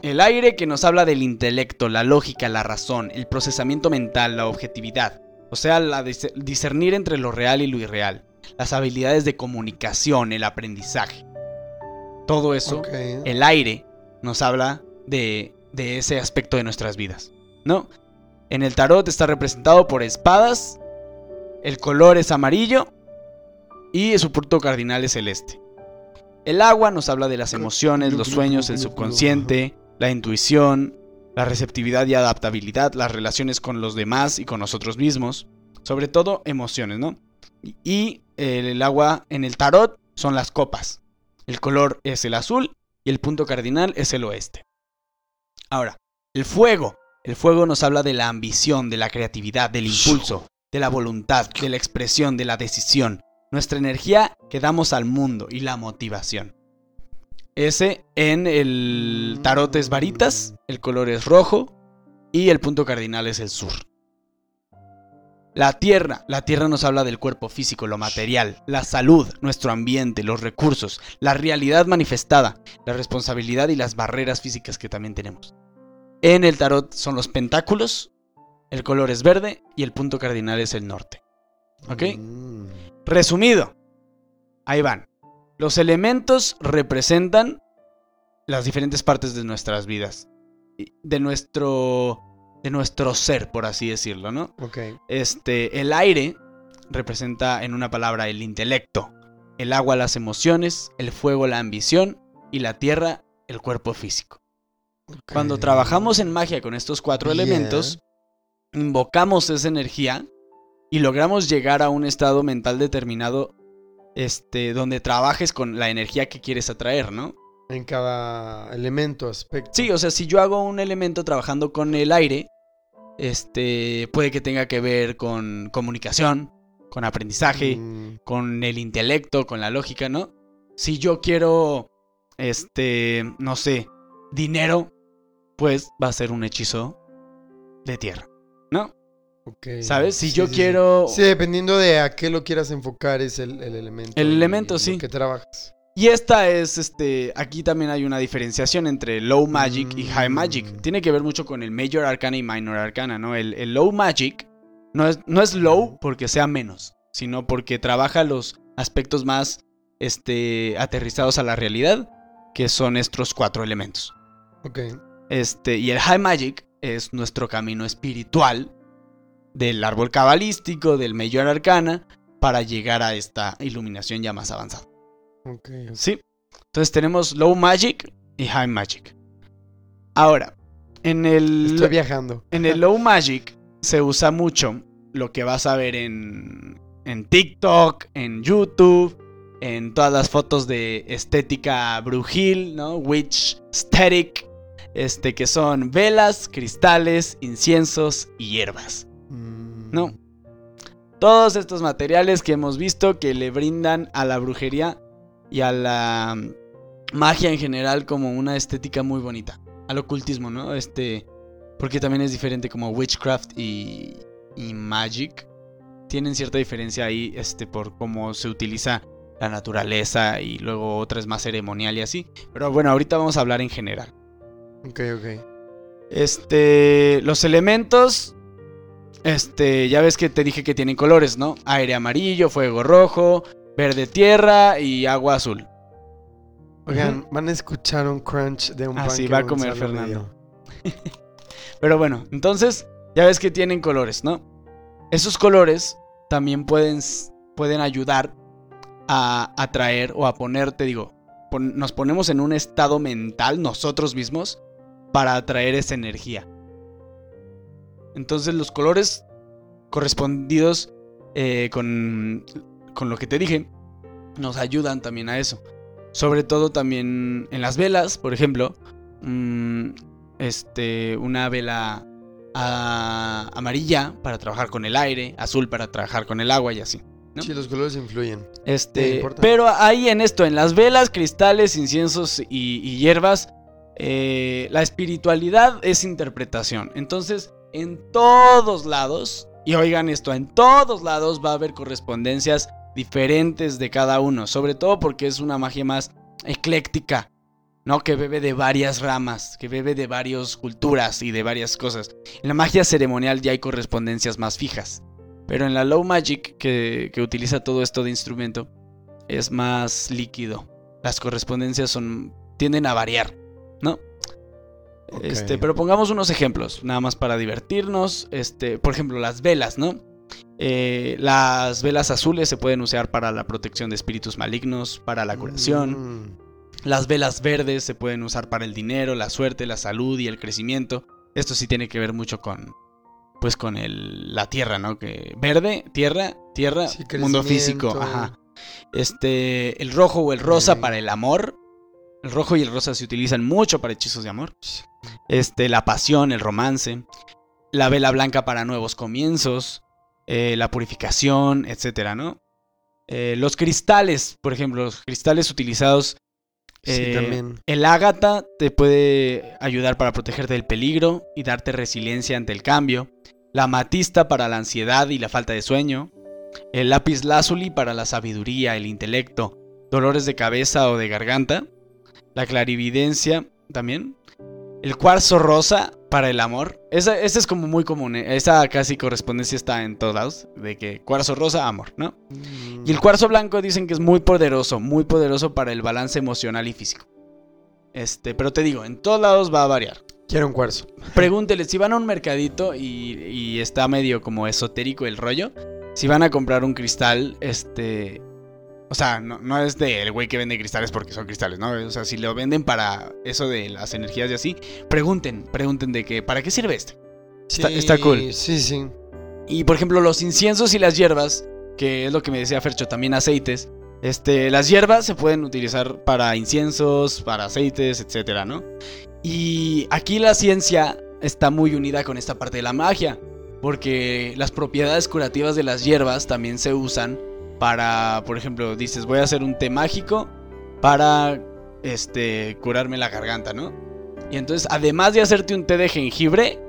El aire que nos habla del intelecto, la lógica, la razón, el procesamiento mental, la objetividad. O sea, la dis- discernir entre lo real y lo irreal. Las habilidades de comunicación, el aprendizaje. Todo eso, Ok. el aire nos habla de, de ese aspecto de nuestras vidas, ¿no? En el tarot está representado por espadas, el color es amarillo y su punto cardinal es celeste. El agua nos habla de las emociones, los sueños, el subconsciente, la intuición, la receptividad y adaptabilidad, las relaciones con los demás y con nosotros mismos, sobre todo emociones, ¿no? Y el, el agua en el tarot son las copas. El color es el azul y el punto cardinal es el oeste. Ahora, el fuego. El fuego nos habla de la ambición, de la creatividad, del impulso, de la voluntad, de la expresión, de la decisión. Nuestra energía que damos al mundo y la motivación. Ese en el tarot es varitas, el color es rojo y el punto cardinal es el sur. La tierra, la tierra nos habla del cuerpo físico, lo material, la salud, nuestro ambiente, los recursos, la realidad manifestada, la responsabilidad y las barreras físicas que también tenemos. En el tarot son los pentáculos, el color es verde y el punto cardinal es el norte. ¿Ok? Mm. Resumido, ahí van. Los elementos representan las diferentes partes de nuestras vidas, de nuestro de nuestro ser, por así decirlo, ¿no? Ok. Este, el aire representa en una palabra el intelecto, el agua las emociones, el fuego la ambición y la tierra el cuerpo físico. Cuando trabajamos en magia con estos cuatro Yeah. elementos, invocamos esa energía y logramos llegar a un estado mental determinado este, donde trabajes con la energía que quieres atraer, ¿no? En cada elemento, aspecto. Sí, o sea, si yo hago un elemento trabajando con el aire, este, puede que tenga que ver con comunicación, con aprendizaje, Mm, con el intelecto, con la lógica, ¿no? Si yo quiero, este, no sé, dinero, pues va a ser un hechizo de tierra. ¿Sabes? Si Sí, yo sí, quiero... Sí, dependiendo de a qué lo quieras enfocar es el, el elemento. El y elemento, lo sí. que trabajas. Y esta es, este, aquí también hay una diferenciación entre low magic y high magic. Mm. Tiene que ver mucho con el major arcana y minor arcana, ¿no? El, el low magic no es, no es low porque sea menos, sino porque trabaja los aspectos más, este, aterrizados a la realidad, que son estos cuatro elementos. Ok. Este, y el high magic es nuestro camino espiritual del árbol cabalístico, del major arcana, para llegar a esta iluminación ya más avanzada. Sí. Entonces tenemos Low Magic y High Magic. Ahora, en el, Estoy viajando. en el Low Magic se usa mucho lo que vas a ver en, en TikTok, en YouTube, en todas las fotos de estética brujil, ¿no? Witch aesthetic, este, que son velas, cristales, inciensos y hierbas. Mm, No. Todos estos materiales que hemos visto que le brindan a la brujería y a la mm, magia en general como una estética muy bonita. Al ocultismo, ¿no? Este. Porque también es diferente como witchcraft y, y magic. Tienen cierta diferencia ahí, este, por cómo se utiliza la naturaleza y luego otra es más ceremonial y así. Pero bueno, ahorita vamos a hablar en general. Ok, ok. Este, los elementos, este, ya ves que te dije que tienen colores, ¿no? Aire amarillo, fuego rojo, verde tierra y agua azul. Oigan, van a escuchar un crunch de un Así Ah, va a comer Fernando. Pero bueno, entonces, ya ves que tienen colores, ¿no? Esos colores también pueden, pueden ayudar a atraer o a ponerte, digo, pon- nos ponemos en un estado mental nosotros mismos para atraer esa energía. Entonces los colores correspondidos eh, con, con lo que te dije nos ayudan también a eso. Sobre todo también en las velas, por ejemplo, mm, este, una vela ah, amarilla para trabajar con el aire, azul para trabajar con el agua y así. ¿no? Sí, los colores influyen. Este, pero ahí en esto, en las velas, cristales, inciensos y, y hierbas, eh, la espiritualidad es interpretación. Entonces, en todos lados, y oigan esto, en todos lados va a haber correspondencias diferentes de cada uno, sobre todo porque es una magia más ecléctica, ¿no? Que bebe de varias ramas, que bebe de varias culturas y de varias cosas. En la magia ceremonial ya hay correspondencias más fijas, pero en la low magic, que, que utiliza todo esto de instrumento, es más líquido. Las correspondencias son tienden a variar, ¿no? Este, pero pongamos unos ejemplos, nada más para divertirnos. Este, por ejemplo, las velas, ¿no? Eh, las velas azules se pueden usar para la protección de espíritus malignos, para la curación. Mm, Las velas verdes se pueden usar para el dinero, la suerte, la salud y el crecimiento. Esto sí tiene que ver mucho con, pues, con el, la tierra, ¿no? Que verde, tierra, tierra, Sí, mundo físico, ajá. Este, el rojo o el rosa para el amor. El rojo y el rosa se utilizan mucho para hechizos de amor. Este, la pasión, el romance. La vela blanca para nuevos comienzos. eh, la purificación, etcétera, ¿no? Eh, los cristales, por ejemplo, los cristales utilizados Sí, eh, también. el ágata te puede ayudar para protegerte del peligro y darte resiliencia ante el cambio. La amatista para la ansiedad y la falta de sueño. El lápiz lazuli para la sabiduría, el intelecto, dolores de cabeza o de garganta. La clarividencia también. El cuarzo rosa para el amor. Esa, esa es como muy común. ¿eh? Esa casi correspondencia está en todos lados. De que cuarzo rosa, amor, ¿no? Mm, Y el cuarzo blanco dicen que es muy poderoso, muy poderoso para el balance emocional y físico. Este, pero te digo, en todos lados va a variar. Quiero un cuarzo. Pregúntele, si van a un mercadito y, y está medio como esotérico el rollo, si van a comprar un cristal, este... O sea, no, no es de el güey que vende cristales porque son cristales, ¿no? O sea, si lo venden para eso de las energías y así, pregunten, pregunten de que, ¿para qué sirve este? Está- está cool. Sí, sí. Y por ejemplo, los inciensos y las hierbas, que es lo que me decía Fercho, también aceites. Este, las hierbas se pueden utilizar para inciensos, para aceites, etcétera, ¿no? Y aquí la ciencia está muy unida con esta parte de la magia, porque las propiedades curativas de las hierbas también se usan para, por ejemplo, dices, voy a hacer un té mágico para este curarme la garganta, ¿no? Y entonces, además de hacerte un té de jengibre,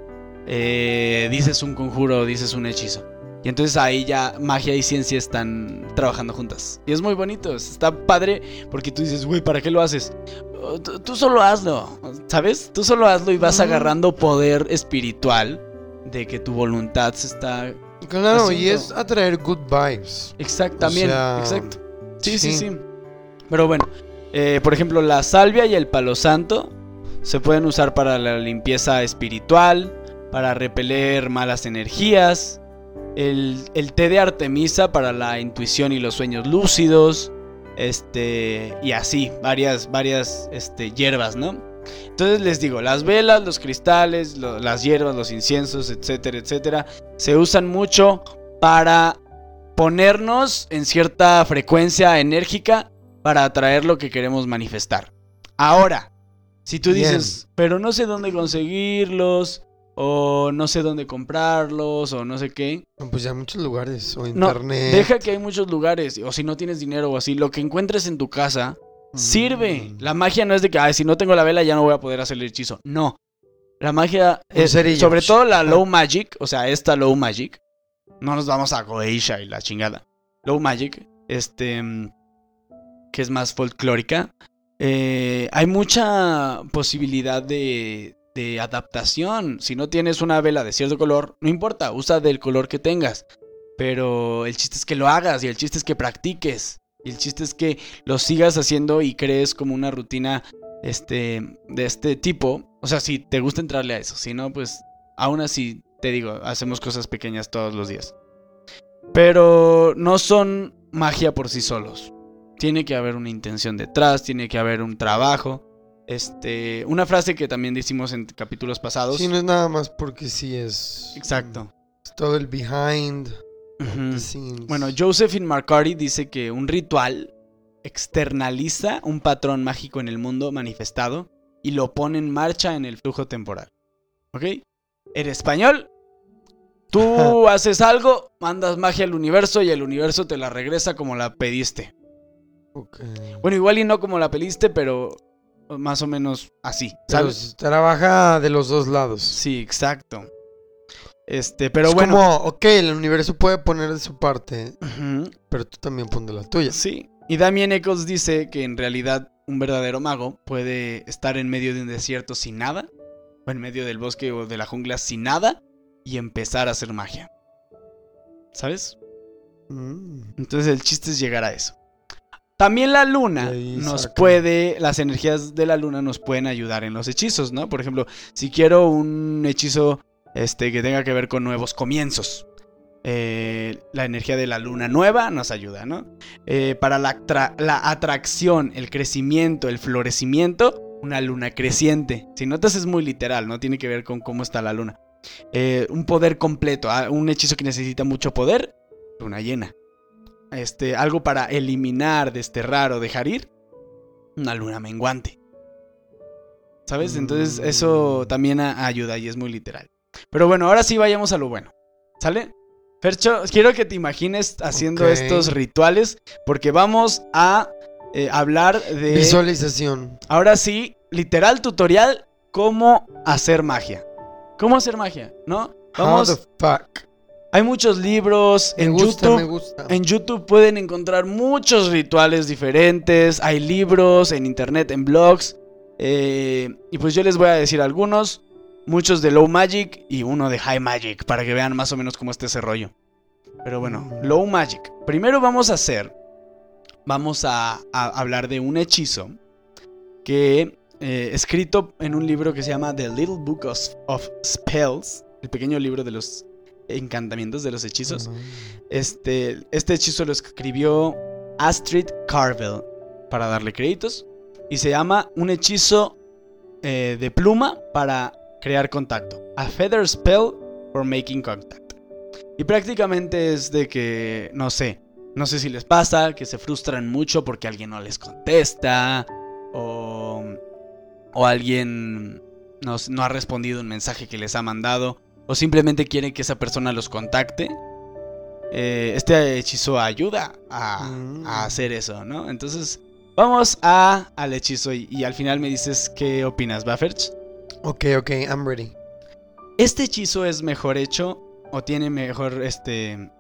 eh, dices un conjuro, dices un hechizo. Y entonces ahí ya magia y ciencia están trabajando juntas. Y es muy bonito, está padre porque tú dices, güey, ¿para qué lo haces? Oh, Tú, tú solo hazlo, ¿sabes? Tú solo hazlo y vas agarrando poder espiritual de que tu voluntad se está... Claro, y es atraer good vibes. Exacto, O también, sea, exacto. Sí, sí, sí. sí. Pero bueno, eh, por ejemplo, la salvia y el palo santo se pueden usar para la limpieza espiritual, para repeler malas energías. El, el té de Artemisa para la intuición y los sueños lúcidos. Este, y así, varias, varias este, hierbas, ¿no? Entonces les digo, las velas, los cristales, lo- las hierbas, los inciensos, etcétera, etcétera, se usan mucho para ponernos en cierta frecuencia enérgica para atraer lo que queremos manifestar. Ahora, si tú Bien. dices, pero no sé dónde conseguirlos, o no sé dónde comprarlos, o no sé qué, No, Pues ya muchos lugares. O no, internet. deja que hay muchos lugares, o si no tienes dinero o así, lo que encuentres en tu casa sirve. Mm. La magia no es de que, ay, si no tengo la vela ya no voy a poder hacer el hechizo. No. La magia es, cerillo. sobre todo la low magic, o sea, esta low magic. No nos vamos a Goeisha y la chingada. Low magic, este, mm, que es más folclórica. eh, hay mucha posibilidad de, de adaptación. Si no tienes una vela de cierto color, no importa, usa del color que tengas. Pero el chiste es que lo hagas y el chiste es que practiques. Y el chiste es que lo sigas haciendo y crees como una rutina este, de este tipo. O sea, si te gusta entrarle a eso. Si no, pues aún así, te digo, hacemos cosas pequeñas todos los días. Pero no son magia por sí solos. Tiene que haber una intención detrás, tiene que haber un trabajo. Este, una frase que también decimos en capítulos pasados. Sí, no es nada más porque sí es. Exacto. es todo el behind Bueno, Josephine McCarty dice que un ritual externaliza un patrón mágico en el mundo manifestado y lo pone en marcha en el flujo temporal. ¿Ok? En español, tú haces algo, mandas magia al universo y el universo te la regresa como la pediste. Ok. Bueno, igual y no como la pediste, pero más o menos así, ¿sabes? trabaja de los dos lados. Sí, exacto. Este, pero es bueno. como, ok, el universo puede poner de su parte, pero tú también pon de la tuya. Sí. Y Damien Eccles dice que en realidad un verdadero mago puede estar en medio de un desierto sin nada, o en medio del bosque o de la jungla sin nada, y empezar a hacer magia. ¿Sabes? Mm. Entonces el chiste es llegar a eso. También la luna nos puede, las energías de la luna nos pueden ayudar en los hechizos, ¿no? Por ejemplo, si quiero un hechizo este, que tenga que ver con nuevos comienzos, eh, la energía de la luna nueva nos ayuda, ¿no? Eh, para la, atra- la atracción, el crecimiento, el florecimiento, una luna creciente. Si notas es muy literal, ¿no? Tiene que ver con cómo está la luna. Eh, un poder completo, ah, un hechizo que necesita mucho poder, luna llena. Este, algo para eliminar, desterrar o dejar ir, una luna menguante. ¿Sabes? Entonces eso Mm. también ayuda y es muy literal. Pero bueno, ahora sí vayamos a lo bueno. ¿Sale? Fercho, quiero que te imagines haciendo estos rituales porque vamos a eh, hablar de... Visualización. Ahora sí, literal tutorial, cómo hacer magia. ¿Cómo hacer magia? ¿No? Vamos, How the fuck. hay muchos libros Me en gusta, YouTube. me gusta. En YouTube pueden encontrar muchos rituales diferentes, hay libros en internet, en blogs. eh, y pues yo les voy a decir algunos, muchos de Low Magic y uno de High Magic, para que vean más o menos cómo está ese rollo. Pero bueno. Low Magic. Primero vamos a hacer, vamos a, a hablar de un hechizo que eh, escrito en un libro que se llama The Little Book of, of Spells, el pequeño libro de los encantamientos, de los hechizos. Este, este hechizo lo escribió Astrid Carvel para darle créditos. Y se llama un hechizo eh, de pluma para crear contacto. A feather spell for making contact. Y prácticamente es de que, no sé, no sé si les pasa, que se frustran mucho porque alguien no les contesta. O, o alguien no, no ha respondido un mensaje que les ha mandado. O simplemente quieren que esa persona los contacte. Eh, este hechizo ayuda a, Mm. a hacer eso, ¿no? Entonces, vamos a, al hechizo y, y al final me dices qué opinas, Bufferch. Ok, ok, I'm ready. ¿Este hechizo es mejor hecho o tiene mejor, este,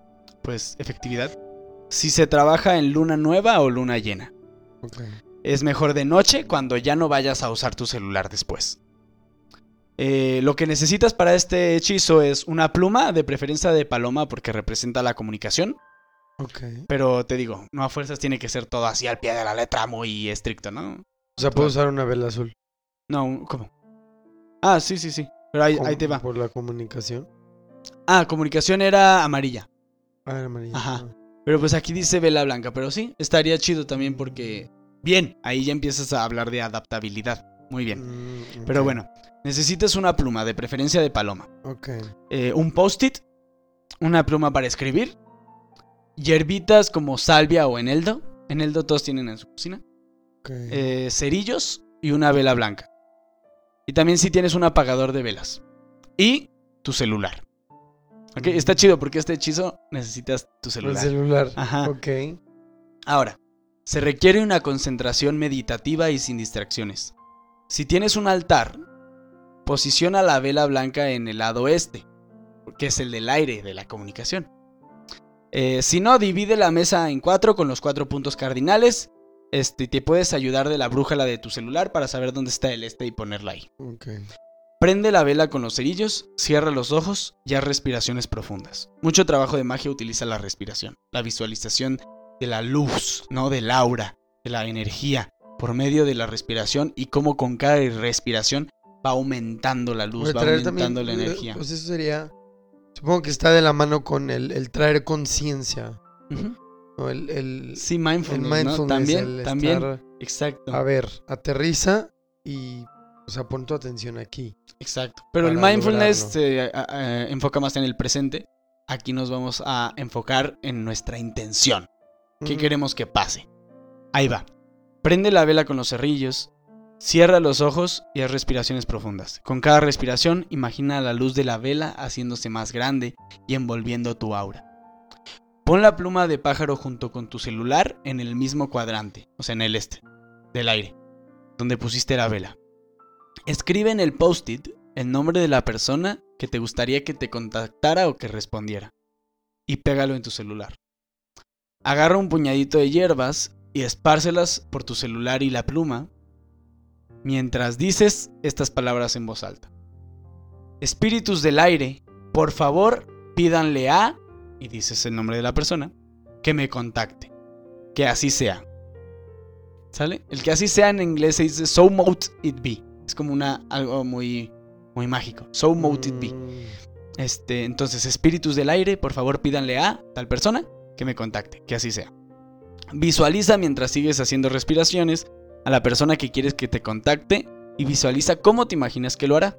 pues, efectividad? Si se trabaja en luna nueva o luna llena. Ok. Es mejor de noche cuando ya no vayas a usar tu celular después. Eh, lo que necesitas para este hechizo es una pluma, de preferencia de paloma porque representa la comunicación. Ok. Pero te digo, no a fuerzas tiene que ser todo así al pie de la letra, muy estricto, ¿no? O sea, puedo usar una vela azul. No, ¿cómo? Ah, sí, sí, sí. Pero ahí, ahí te va. Por la comunicación. Ah, comunicación era amarilla. Ah, era amarilla. Ajá. Pero pues aquí dice vela blanca. Pero sí, estaría chido también porque... Bien, ahí ya empiezas a hablar de adaptabilidad. Muy bien. Mm, Pero bueno, necesitas una pluma, de preferencia de paloma. Ok. eh, un post-it, una pluma para escribir, hierbitas como salvia o eneldo. Eneldo todos tienen en su cocina. ok. eh, cerillos y una vela blanca. Y también si tienes un apagador de velas. Y tu celular. ¿Ok? Mm. Está chido porque este hechizo necesitas tu El celular. celular. Ajá. Ok. Ahora, se requiere una concentración meditativa y sin distracciones. Si tienes un altar, posiciona la vela blanca en el lado este, que es el del aire, de la comunicación. Eh, si no, divide la mesa en cuatro con los cuatro puntos cardinales. Este, te puedes ayudar de la brújula de tu celular para saber dónde está el este y ponerla ahí. Ok. Prende la vela con los cerillos, cierra los ojos y haz respiraciones profundas. Mucho trabajo de magia utiliza la respiración, la visualización de la luz, ¿no? Del aura, de la energía, por medio de la respiración y cómo con cada respiración va aumentando la luz, va aumentando también, la energía. Pues eso sería. Supongo que está de la mano con el, el traer conciencia. ¿No? El, el, Sí, el mindfulness. También, el también, estar, exacto. a ver, aterriza y, o sea, pon tu atención aquí. Exacto. Pero el mindfulness se a- a- enfoca más en el presente. Aquí nos vamos a enfocar en nuestra intención. ¿Qué queremos que pase? Ahí va. Prende la vela con los cerrillos, cierra los ojos y haz respiraciones profundas. Con cada respiración, imagina la luz de la vela haciéndose más grande y envolviendo tu aura. Pon la pluma de pájaro junto con tu celular en el mismo cuadrante, o sea, en el este, del aire, donde pusiste la vela. Escribe en el post-it el nombre de la persona que te gustaría que te contactara o que respondiera. Y pégalo en tu celular. Agarra un puñadito de hierbas y espárcelas por tu celular y la pluma mientras dices estas palabras en voz alta. Espíritus del aire, por favor, pídanle a, y dices el nombre de la persona, que me contacte. Que así sea. ¿Sale? El que así sea en inglés se dice so mote it be. Es como una algo muy muy mágico. So mote it be. Mm, Este, entonces, espíritus del aire, por favor pídanle a tal persona que me contacte, que así sea. Visualiza mientras sigues haciendo respiraciones a la persona que quieres que te contacte y visualiza cómo te imaginas que lo hará.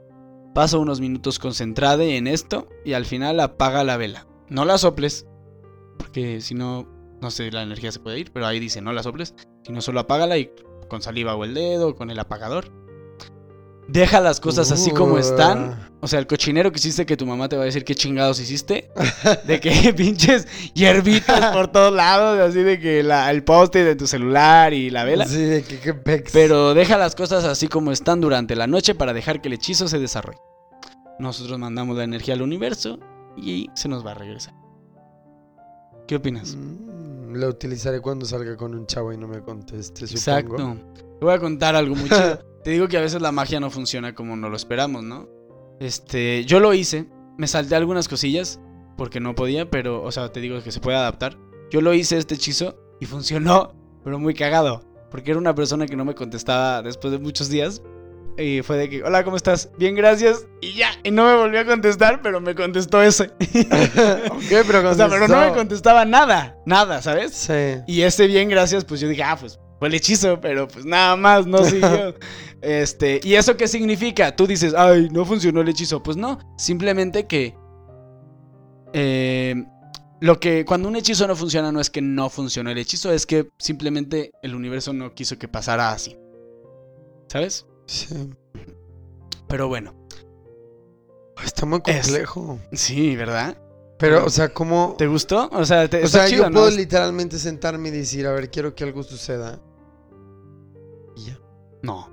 Pasa unos minutos concentrada en esto y al final apaga la vela. No la soples, porque si no, no sé, la energía se puede ir, pero ahí dice no la soples, sino solo apágala y con saliva o el dedo, con el apagador. Deja las cosas así como están uh, o sea, el cochinero que hiciste que tu mamá te va a decir qué chingados hiciste. De que pinches hierbitas por todos lados, así de que la- el post-it de tu celular y la vela. Sí, de que qué pex. Pero deja las cosas así como están durante la noche para dejar que el hechizo se desarrolle. Nosotros mandamos la energía al universo y se nos va a regresar. ¿Qué opinas? Mm, Lo utilizaré cuando salga con un chavo y no me conteste, supongo. Exacto. Te voy a contar algo muy chido. Te digo que a veces la magia no funciona como no lo esperamos, ¿no? Este, yo lo hice, me salté algunas cosillas porque no podía, pero, o sea, te digo que se puede adaptar. Yo lo hice este hechizo y funcionó, pero muy cagado, porque era una persona que no me contestaba después de muchos días. Y fue de que, hola, ¿cómo estás? Bien, gracias. Y ya, y no me volvió a contestar, pero me contestó ese. ok, pero o sea, pero no me contestó. contestaba nada, nada, ¿sabes? Sí. Y ese bien, gracias, pues yo dije, ah, pues fue el hechizo, pero pues nada más, no siguió. este, ¿y eso qué significa? Tú dices, ay, no funcionó el hechizo. Pues no, simplemente que. eh, lo que. Cuando un hechizo no funciona, no es que no funcionó el hechizo, es que simplemente el universo no quiso que pasara así. ¿Sabes? Sí. Pero bueno, Está muy Es- complejo. sí, ¿verdad? Pero, o sea, ¿cómo...? ¿Te gustó? O sea, te, O sea, chido, yo ¿no? puedo literalmente sentarme y decir, a ver, quiero que algo suceda. Y ya. No.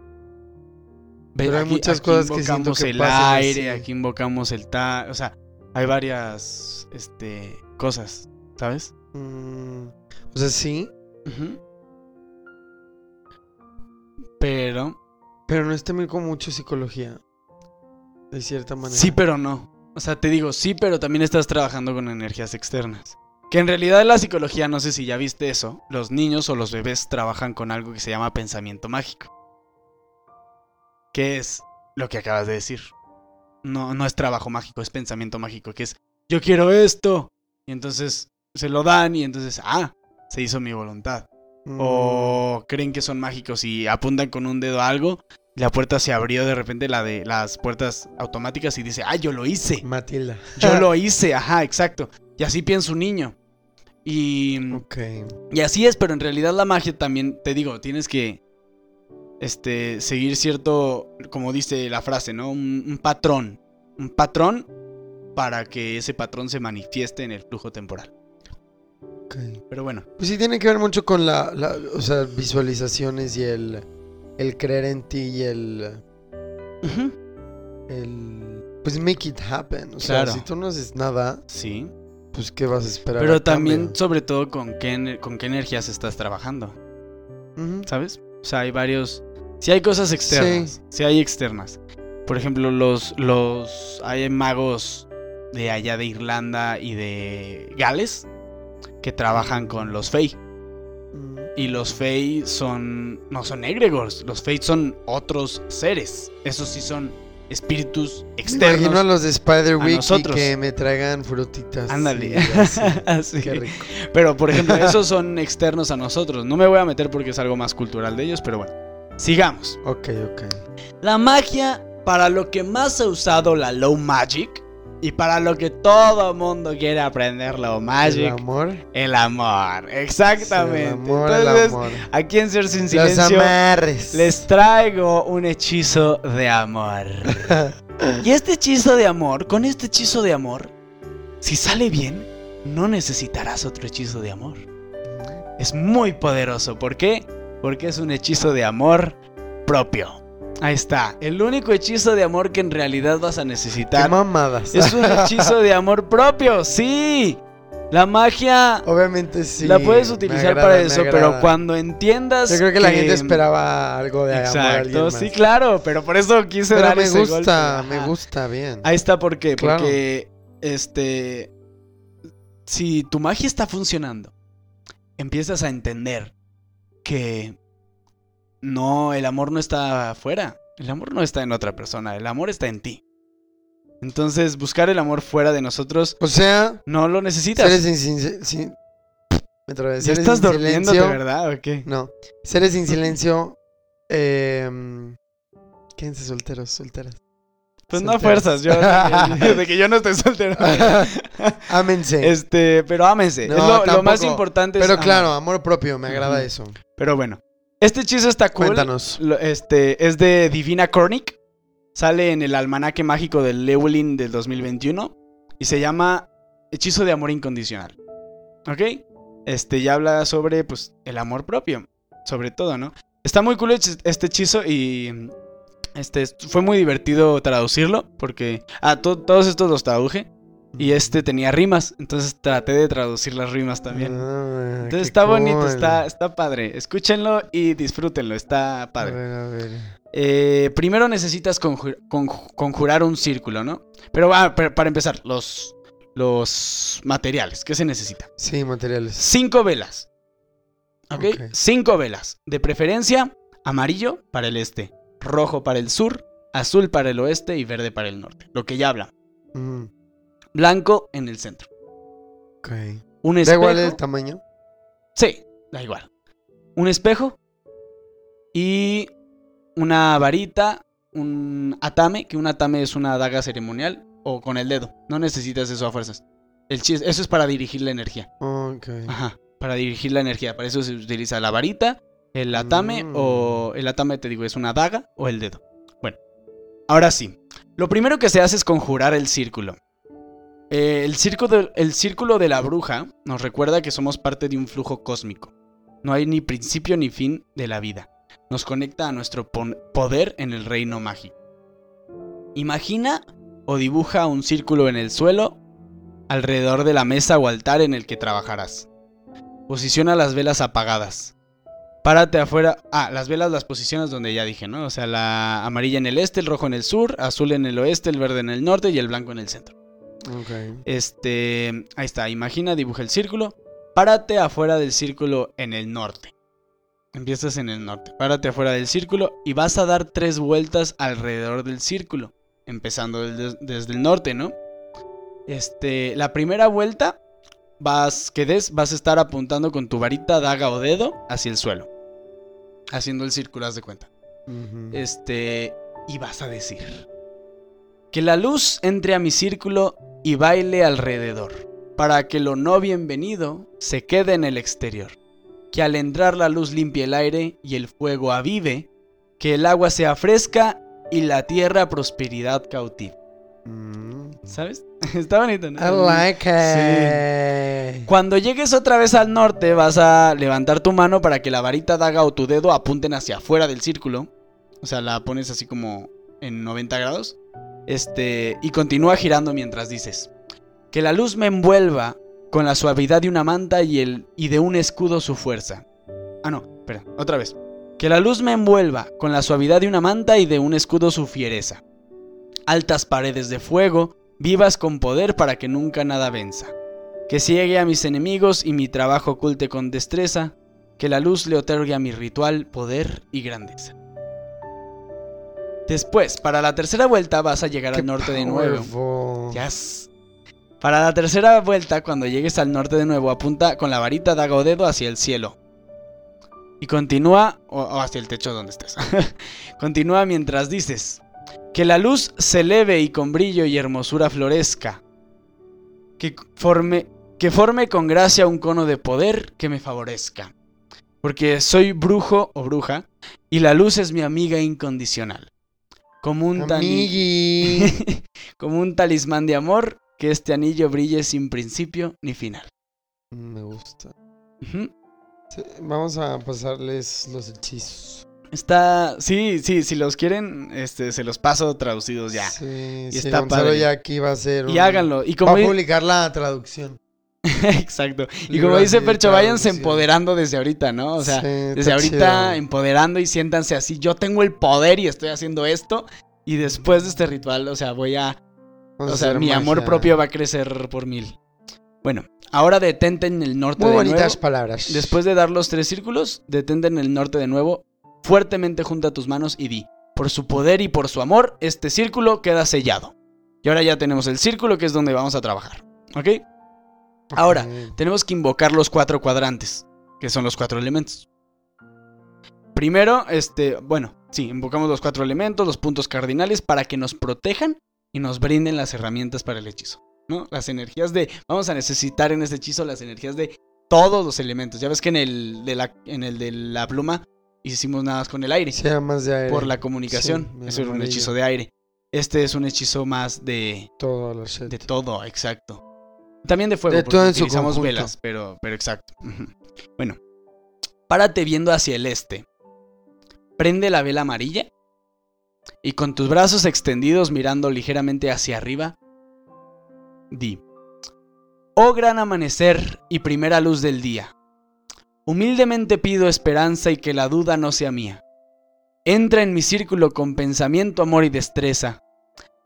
Pero hay muchas cosas que siento invocamos que el pasan aire, así. aquí invocamos el ta, o sea, hay varias este cosas, ¿sabes? Mm, o sea, sí. Pero pero no está muy con mucho psicología. De cierta manera. sí, pero no. O sea, te digo, sí, pero también estás trabajando con energías externas. Que en realidad la psicología, no sé si ya viste eso, los niños o los bebés trabajan con algo que se llama pensamiento mágico. Que es lo que acabas de decir. No, no es trabajo mágico, es pensamiento mágico, que es yo quiero esto. Y entonces se lo dan y entonces, ah, se hizo mi voluntad. Mm, O creen que son mágicos y apuntan con un dedo a algo. La puerta se abrió de repente, la de las puertas automáticas, y dice, ah, yo lo hice. Matilda. Yo lo hice, ajá, exacto. Y así piensa un niño. Y, y así es, pero en realidad la magia también, te digo, tienes que este, seguir cierto, como dice la frase, ¿no? Un, un patrón. Un patrón para que ese patrón se manifieste en el flujo temporal. Ok. Pero bueno, Pues sí tiene que ver mucho con la, la- o sea, visualizaciones y el, el creer en ti y el, el, pues make it happen. O sea, si tú no haces nada, sí. pues qué vas a esperar. Pero a también, cambio? sobre todo, con qué, con qué energías estás trabajando. ¿sabes? O sea, hay varios... Si hay cosas externas, si hay externas. Por ejemplo, los, los... Hay magos de allá de Irlanda y de Gales que trabajan con los Fey. Mm, Y los Fey son... No son egregores, los Fey son otros seres. Esos sí son espíritus Me externos. imagino a los de Spider que me traigan frutitas. Ándale. así. Así. Qué rico. Pero, por ejemplo, esos son externos a nosotros. No me voy a meter porque es algo más cultural de ellos, pero bueno. Sigamos. Ok, ok. La magia, para lo que más ha usado la Low Magic y para lo que todo mundo quiere aprender Low El Magic, amor. el amor. Exactamente. El amor, el Entonces, amor. aquí en Ser Sin Silencio les traigo un hechizo de amor. y este hechizo de amor, con este hechizo de amor, si sale bien, no necesitarás otro hechizo de amor. Es muy poderoso. ¿Por qué? Porque es un hechizo de amor propio. Ahí está. El único hechizo de amor que en realidad vas a Qué necesitar mamadas. es un hechizo de amor propio. Sí. La magia Obviamente sí. la puedes utilizar agrada, para eso, pero cuando entiendas. Yo creo que la gente esperaba algo de amor a Exacto, alguien más. sí, claro, pero por eso quise Pero dar me ese gusta, golpe. me gusta bien. Ahí está por qué, Claro. porque este si tu magia está funcionando, empiezas a entender que no, el amor no está afuera, el amor no está en otra persona, el amor está en ti. Entonces, buscar el amor fuera de nosotros O sea, no lo necesitas. seres sin, sin, sin- me trabé. ¿Ya Seres estás sin durmiendo de verdad o qué? No. Seres sin silencio. Eh, quédense solteros, solteras. Pues no fuerzas, yo de que, yo no estoy soltero. Ámense. Este, pero ámense. No, es lo, lo más importante es Pero claro, amor propio, me agrada eso. Pero bueno, este hechizo está cool. Cuéntanos. Este es de Divina Cornic. Sale en el almanaque mágico del Lewelin del 2021 y se llama Hechizo de amor incondicional. ¿Ok? Este ya habla sobre pues el amor propio, sobre todo, ¿no? Está muy cool hechi- este hechizo y este est- fue muy divertido traducirlo porque ah, to- todos estos los traduje y este tenía rimas, entonces traté de traducir las rimas también. Ah, Entonces está bonito, está, está padre. Escúchenlo y disfrútenlo, está A padre. ver, a ver. Eh, primero necesitas conju- conju- conjurar un círculo, ¿no? Pero ah, pa- para empezar, los, los materiales, ¿qué se necesita? Sí, materiales. Cinco velas. ¿Ok? Ok. Cinco velas. De preferencia, amarillo para el este, rojo para el sur, azul para el oeste y verde para el norte. Lo que ya habla. Mm, Blanco en el centro. ok. Un ¿Da espejo. igual el tamaño? Sí, da igual. Un espejo y una varita, un atame, que un atame es una daga ceremonial, o con el dedo. No necesitas eso a fuerzas. El chis- eso es para dirigir la energía. Ok. Ajá, para dirigir la energía. Para eso se utiliza la varita, el atame, Mm. o el atame, te digo, es una daga o el dedo. Bueno, ahora sí. Lo primero que se hace es conjurar el círculo. Eh, el, círculo de, el círculo de la bruja nos recuerda que somos parte de un flujo cósmico. No hay ni principio ni fin de la vida. Nos conecta a nuestro poder en el reino mágico. Imagina o dibuja un círculo en el suelo alrededor de la mesa o altar en el que trabajarás. Posiciona las velas apagadas. Párate afuera. Ah, las velas las posicionas donde ya dije, ¿no? O sea, la amarilla en el este, el rojo en el sur, azul en el oeste, el verde en el norte y el blanco en el centro. Ok. Este, ahí está, imagina, dibuja el círculo. Párate afuera del círculo en el norte. Empiezas en el norte. Párate afuera del círculo y vas a dar tres vueltas alrededor del círculo. Empezando desde, desde el norte, ¿no? Este, la primera vuelta vas que des, vas a estar apuntando con tu varita, daga o dedo hacia el suelo. Haciendo el círculo, haz de cuenta. Este, y vas a decir que la luz entre a mi círculo y baile alrededor, para que lo no bienvenido se quede en el exterior. Que al entrar la luz limpie el aire y el fuego avive, que el agua sea fresca y la tierra prosperidad cautiva. Mm. ¿Sabes? Está bonito, ¿no? I like it. Cuando llegues otra vez al norte, vas a levantar tu mano para que la varita, daga o tu dedo apunten hacia afuera del círculo. O sea, la pones así como en 90 grados. Este, y continúa girando mientras dices: Que la luz me envuelva con la suavidad de una manta y, el, y de un escudo su fuerza. Ah, no, espera, otra vez. Que la luz me envuelva con la suavidad de una manta y de un escudo su fiereza. Altas paredes de fuego, vivas con poder para que nunca nada venza. Que ciegue a mis enemigos y mi trabajo oculte con destreza. Que la luz le otorgue a mi ritual poder y grandeza. Después, para la tercera vuelta vas a llegar al norte de nuevo. Yes. Para la tercera vuelta, cuando llegues al norte de nuevo, apunta con la varita, daga o dedo hacia el cielo. Y continúa, o, o hacia el techo donde estés. continúa mientras dices, que la luz se eleve y con brillo y hermosura florezca. Que forme, que forme con gracia un cono de poder que me favorezca. Porque soy brujo o bruja y la luz es mi amiga incondicional. Como un, Amigui. como un talismán de amor, que este anillo brille sin principio ni final. Me gusta. Sí, vamos a pasarles los hechizos. Está, sí, sí, si los quieren, este, se los paso traducidos ya. Sí, sí, está Gonzalo padre. ya aquí va a hacer Y un- háganlo. Y Va como a di- publicar la traducción. Exacto. Y como dice Percho, váyanse empoderando desde ahorita, ¿no? O sea, Sí, desde ahorita chido. empoderando y siéntanse así. Yo tengo el poder y estoy haciendo esto. Y después de este ritual, o sea, voy a. Vamos O sea, mi amor propio va a crecer por mil. Bueno, ahora detente en el norte Muy de bonitas nuevo. palabras. Después de dar los tres círculos, detente en el norte de nuevo. Fuertemente junta tus manos y di. Por su poder y por su amor, este círculo queda sellado. Y ahora ya tenemos el círculo que es donde vamos a trabajar. ¿Ok? Ahora, tenemos que invocar los cuatro cuadrantes, que son los cuatro elementos. Primero, este, bueno, sí, invocamos los cuatro elementos, los puntos cardinales, para que nos protejan y nos brinden las herramientas para el hechizo, ¿no? Las energías de, vamos a necesitar en este hechizo las energías de todos los elementos. Ya ves que en el de la, en el de la pluma hicimos nada más con el aire, Sea más de aire. por la comunicación. Sí, Eso era un hechizo de aire. Este es un hechizo más de, Todo lo shit. de todo, exacto. También de fuego, De porque todo utilizamos velas, pero, pero exacto. Bueno, párate viendo hacia el este. Prende la vela amarilla y con tus brazos extendidos mirando ligeramente hacia arriba, di. Oh gran amanecer y primera luz del día. Humildemente pido esperanza y que la duda no sea mía. Entra en mi círculo con pensamiento, amor y destreza.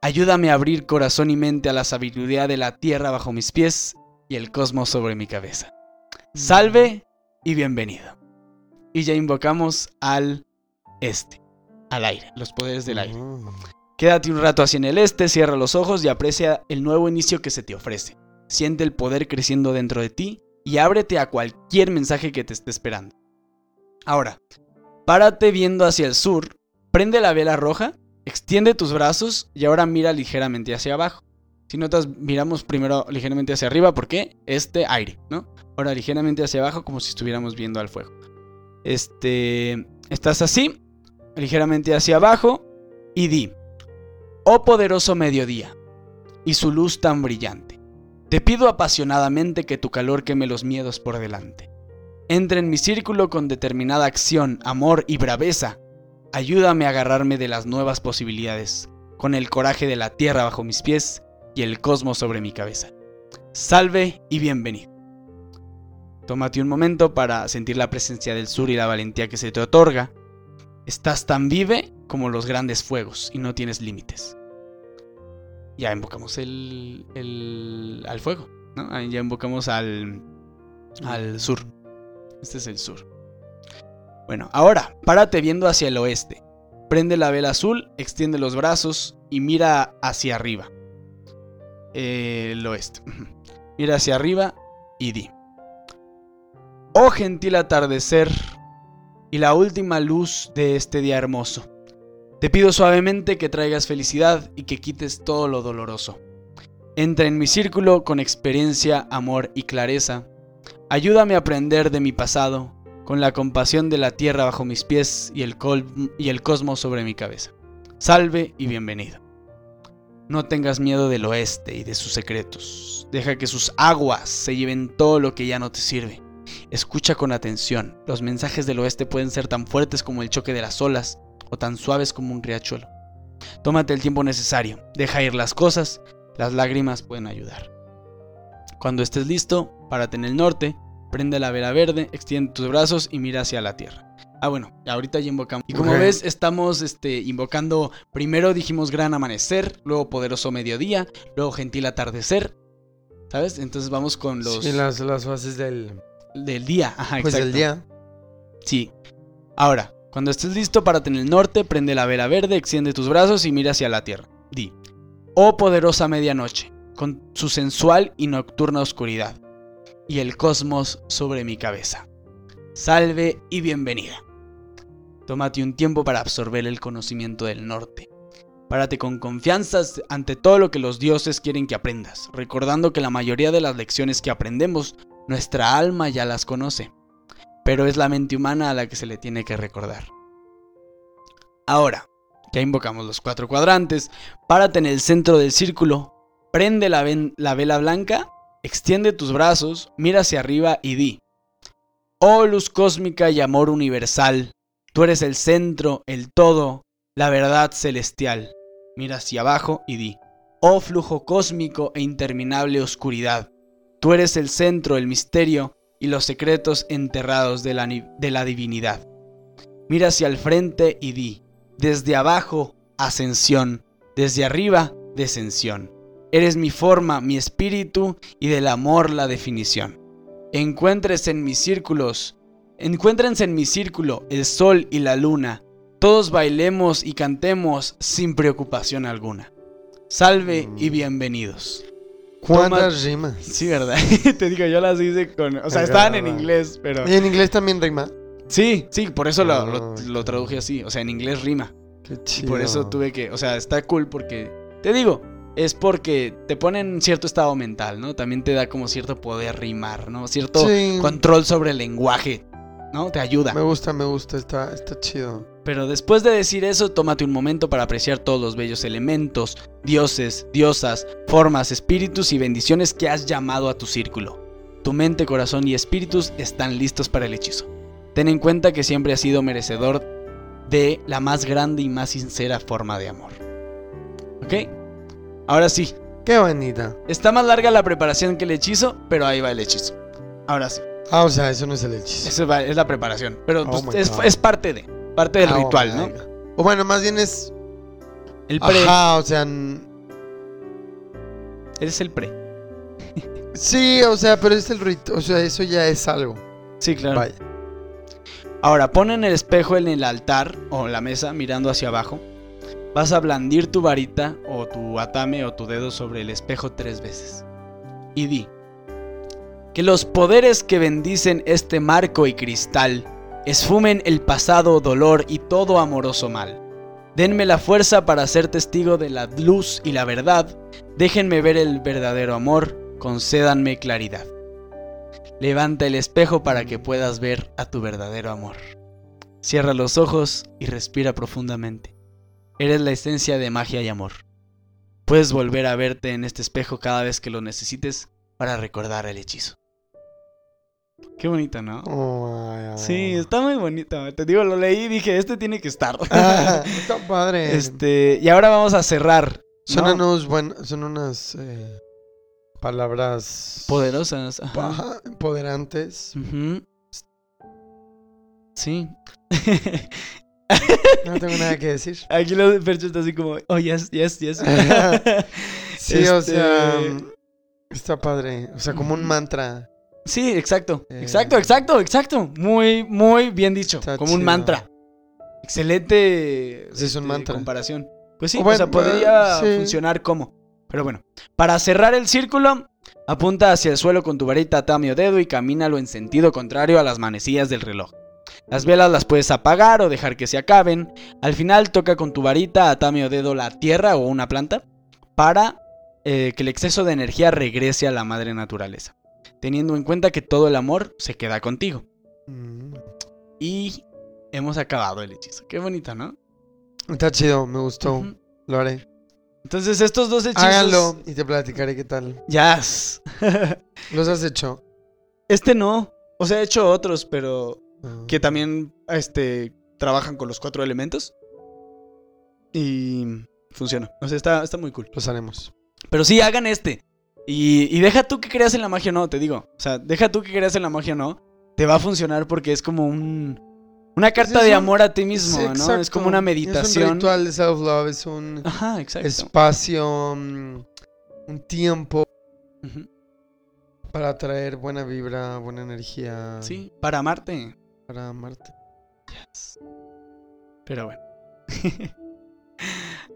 Ayúdame a abrir corazón y mente a la sabiduría de la tierra bajo mis pies y el cosmos sobre mi cabeza. Salve y bienvenido. Y ya invocamos al este, al aire, los poderes del aire. Mm. Quédate un rato así en el este, cierra los ojos y aprecia el nuevo inicio que se te ofrece. Siente el poder creciendo dentro de ti y ábrete a cualquier mensaje que te esté esperando. Ahora, párate viendo hacia el sur, prende la vela roja, extiende tus brazos y ahora mira ligeramente hacia abajo. Si notas, miramos primero ligeramente hacia arriba porque este aire, ¿no? Ahora ligeramente hacia abajo como si estuviéramos viendo al fuego. Este, estás así, ligeramente hacia abajo y di, oh poderoso mediodía, y su luz tan brillante, te pido apasionadamente que tu calor queme los miedos por delante. Entra en mi círculo con determinada acción, amor y braveza. Ayúdame a agarrarme de las nuevas posibilidades, con el coraje de la tierra bajo mis pies y el cosmos sobre mi cabeza. Salve y bienvenido. Tómate un momento para sentir la presencia del sur y la valentía que se te otorga. Estás tan vive como los grandes fuegos y no tienes límites. Ya invocamos el, el al fuego, Ya invocamos al al sur. Este es el sur. Bueno, ahora, párate viendo hacia el oeste. Prende la vela azul, extiende los brazos y mira hacia arriba. El oeste. Mira hacia arriba y di. Oh gentil atardecer y la última luz de este día hermoso. Te pido suavemente que traigas felicidad y que quites todo lo doloroso. Entra en mi círculo con experiencia, amor y clareza. Ayúdame a aprender de mi pasado, con la compasión de la tierra bajo mis pies y el, col- y el cosmos sobre mi cabeza. Salve y bienvenido. No tengas miedo del oeste y de sus secretos. Deja que sus aguas se lleven todo lo que ya no te sirve. Escucha con atención. Los mensajes del oeste pueden ser tan fuertes como el choque de las olas o tan suaves como un riachuelo. Tómate el tiempo necesario. Deja ir las cosas. Las lágrimas pueden ayudar. Cuando estés listo, párate en el norte, prende la vela verde, extiende tus brazos y mira hacia la tierra. Ah, bueno, ahorita ya invocamos. Y como ves, estamos este, invocando. Primero dijimos gran amanecer, luego poderoso mediodía, luego gentil atardecer. ¿Sabes? Entonces vamos con los Sí, las, las fases del, del día. Ajá, pues, del exacto. día. Sí. Ahora, cuando estés listo, párate en el norte, prende la vela verde, extiende tus brazos y mira hacia la tierra. Di, oh poderosa medianoche, con su sensual y nocturna oscuridad, y el cosmos sobre mi cabeza. salve y bienvenida. Tómate un tiempo para absorber el conocimiento del norte. Párate con confianza ante todo lo que los dioses quieren que aprendas, recordando que la mayoría de las lecciones que aprendemos, nuestra alma ya las conoce, pero es la mente humana a la que se le tiene que recordar. Ahora, ya invocamos los cuatro cuadrantes, párate en el centro del círculo, prende la, la vela blanca, extiende tus brazos, mira hacia arriba y di, Oh luz cósmica y amor universal, tú eres el centro, el todo, la verdad celestial. Mira hacia abajo y di, oh flujo cósmico e interminable oscuridad, tú eres el centro, el misterio y los secretos enterrados de la, de la divinidad. Mira hacia el frente y di, desde abajo, ascensión, desde arriba, descensión. Eres mi forma, mi espíritu y del amor la definición. Encuentres en mis círculos, encuéntrense en mi círculo el sol y la luna. Todos bailemos y cantemos sin preocupación alguna. Salve y mm. bienvenidos. ¿Cuántas rimas? Sí, ¿verdad? Te digo, yo las hice con... O sea, estaban en inglés, pero... ¿Y en inglés también rima? Sí, sí, por eso lo, lo, ah, traduje así. O sea, en inglés rima. Qué chido. por eso tuve que... O sea, está cool porque... Te digo, es porque te pone en cierto estado mental, ¿no? También te da como cierto poder rimar, ¿no? Cierto control sobre el lenguaje, ¿no? Te ayuda. Me gusta, me gusta, está, está chido. Pero después de decir eso, tómate un momento para apreciar todos los bellos elementos, dioses, diosas, formas, espíritus y bendiciones que has llamado a tu círculo. Tu mente, corazón y espíritus están listos para el hechizo. Ten en cuenta que siempre has sido merecedor de la más grande y más sincera forma de amor. ¿Ok? Ahora sí. Qué bonita. Está más larga la preparación que el hechizo, pero ahí va el hechizo. Ahora sí. Ah, o sea, eso no es el hechizo. Eso es la preparación. Pero oh pues, es, parte de. Parte del ah, ritual, ¿no? O bueno, más bien es. El pre. Ajá, o sea. Eres el pre. sí, o sea, pero es el ritual. O sea, eso ya es algo. Sí, claro. Vaya. Ahora, pon en el espejo en el altar o la mesa mirando hacia abajo. Vas a blandir tu varita o tu atame o tu dedo sobre el espejo tres veces. Y di, que los poderes que bendicen este marco y cristal esfumen el pasado dolor y todo amoroso mal. Denme la fuerza para ser testigo de la luz y la verdad. Déjenme ver el verdadero amor. Concédanme claridad. Levanta el espejo para que puedas ver a tu verdadero amor. Cierra los ojos y respira profundamente. Eres la esencia de magia y amor. Puedes volver a verte en este espejo cada vez que lo necesites para recordar el hechizo. Qué bonito, ¿no? Oh, sí, está muy bonito. Te digo, lo leí y dije, este tiene que estar. Ah, está padre. Este, y ahora vamos a cerrar. Son, unos son unas eh, palabras poderosas, empoderantes. Sí. No tengo nada que decir. Aquí los perchos está así como, oh, yes, yes, yes. sí, o sea, este, está padre. O sea, como un mantra. Sí, exacto. Eh, exacto, exacto, exacto. Muy, muy bien dicho. Como un mantra. Excelente sí, es un este, mantra. comparación. Pues sí, o, sea, podría funcionar como. Pero bueno, para cerrar el círculo, apunta hacia el suelo con tu varita, tamio dedo y camínalo en sentido contrario a las manecillas del reloj. Las velas las puedes apagar o dejar que se acaben. Al final toca con tu varita, atame o dedo la tierra o una planta para eh, que el exceso de energía regrese a la madre naturaleza. Teniendo en cuenta que todo el amor se queda contigo. Mm. Y hemos acabado el hechizo. Qué bonito, ¿no? Está chido, me gustó. Lo haré. Entonces estos dos hechizos... Háganlo y te platicaré qué tal. Ya. ¿Los has hecho? Este no. O sea, he hecho otros, pero que también este, trabajan con los cuatro elementos. Y funciona. O sea, está, está muy cool. Los haremos. Pero sí, hagan este. Y, deja tú que creas en la magia o no, te digo. O sea, deja tú que creas en la magia o no. Te va a funcionar porque es como un... Una carta de amor a ti mismo, ¿no? Es como una meditación. Es un ritual de self-love, es un Ajá, exacto. espacio, mm, un tiempo para traer buena vibra, buena energía. Sí, para amarte para Marte. Pero bueno.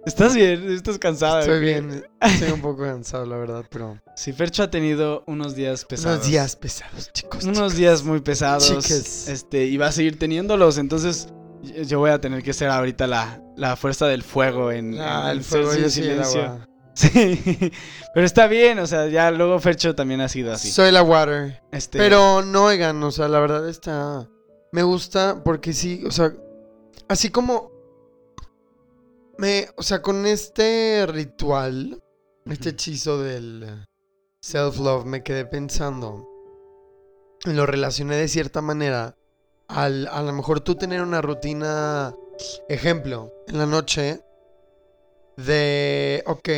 ¿Estás bien? ¿Estás cansada? Estoy bien, estoy un poco cansado, la verdad, pero... Sí, Fercho ha tenido unos días pesados. Unos días pesados, chicos. Unos chicas. días muy pesados. Chicas. Este, y va a seguir teniéndolos. Entonces, yo- voy a tener que ser ahorita la, la fuerza del fuego en, Ah, en el fuego, el silencio. Sí. Pero está bien, o sea, ya luego Fercho también ha sido así. Soy la water. Este, Pero no, oigan, o sea, la verdad está... Me gusta porque sí, o sea, así como... Me, o sea, con este ritual, este hechizo del self-love, me quedé pensando. Lo relacioné de cierta manera al a lo mejor tú tener una rutina, ejemplo, en la noche de, ok,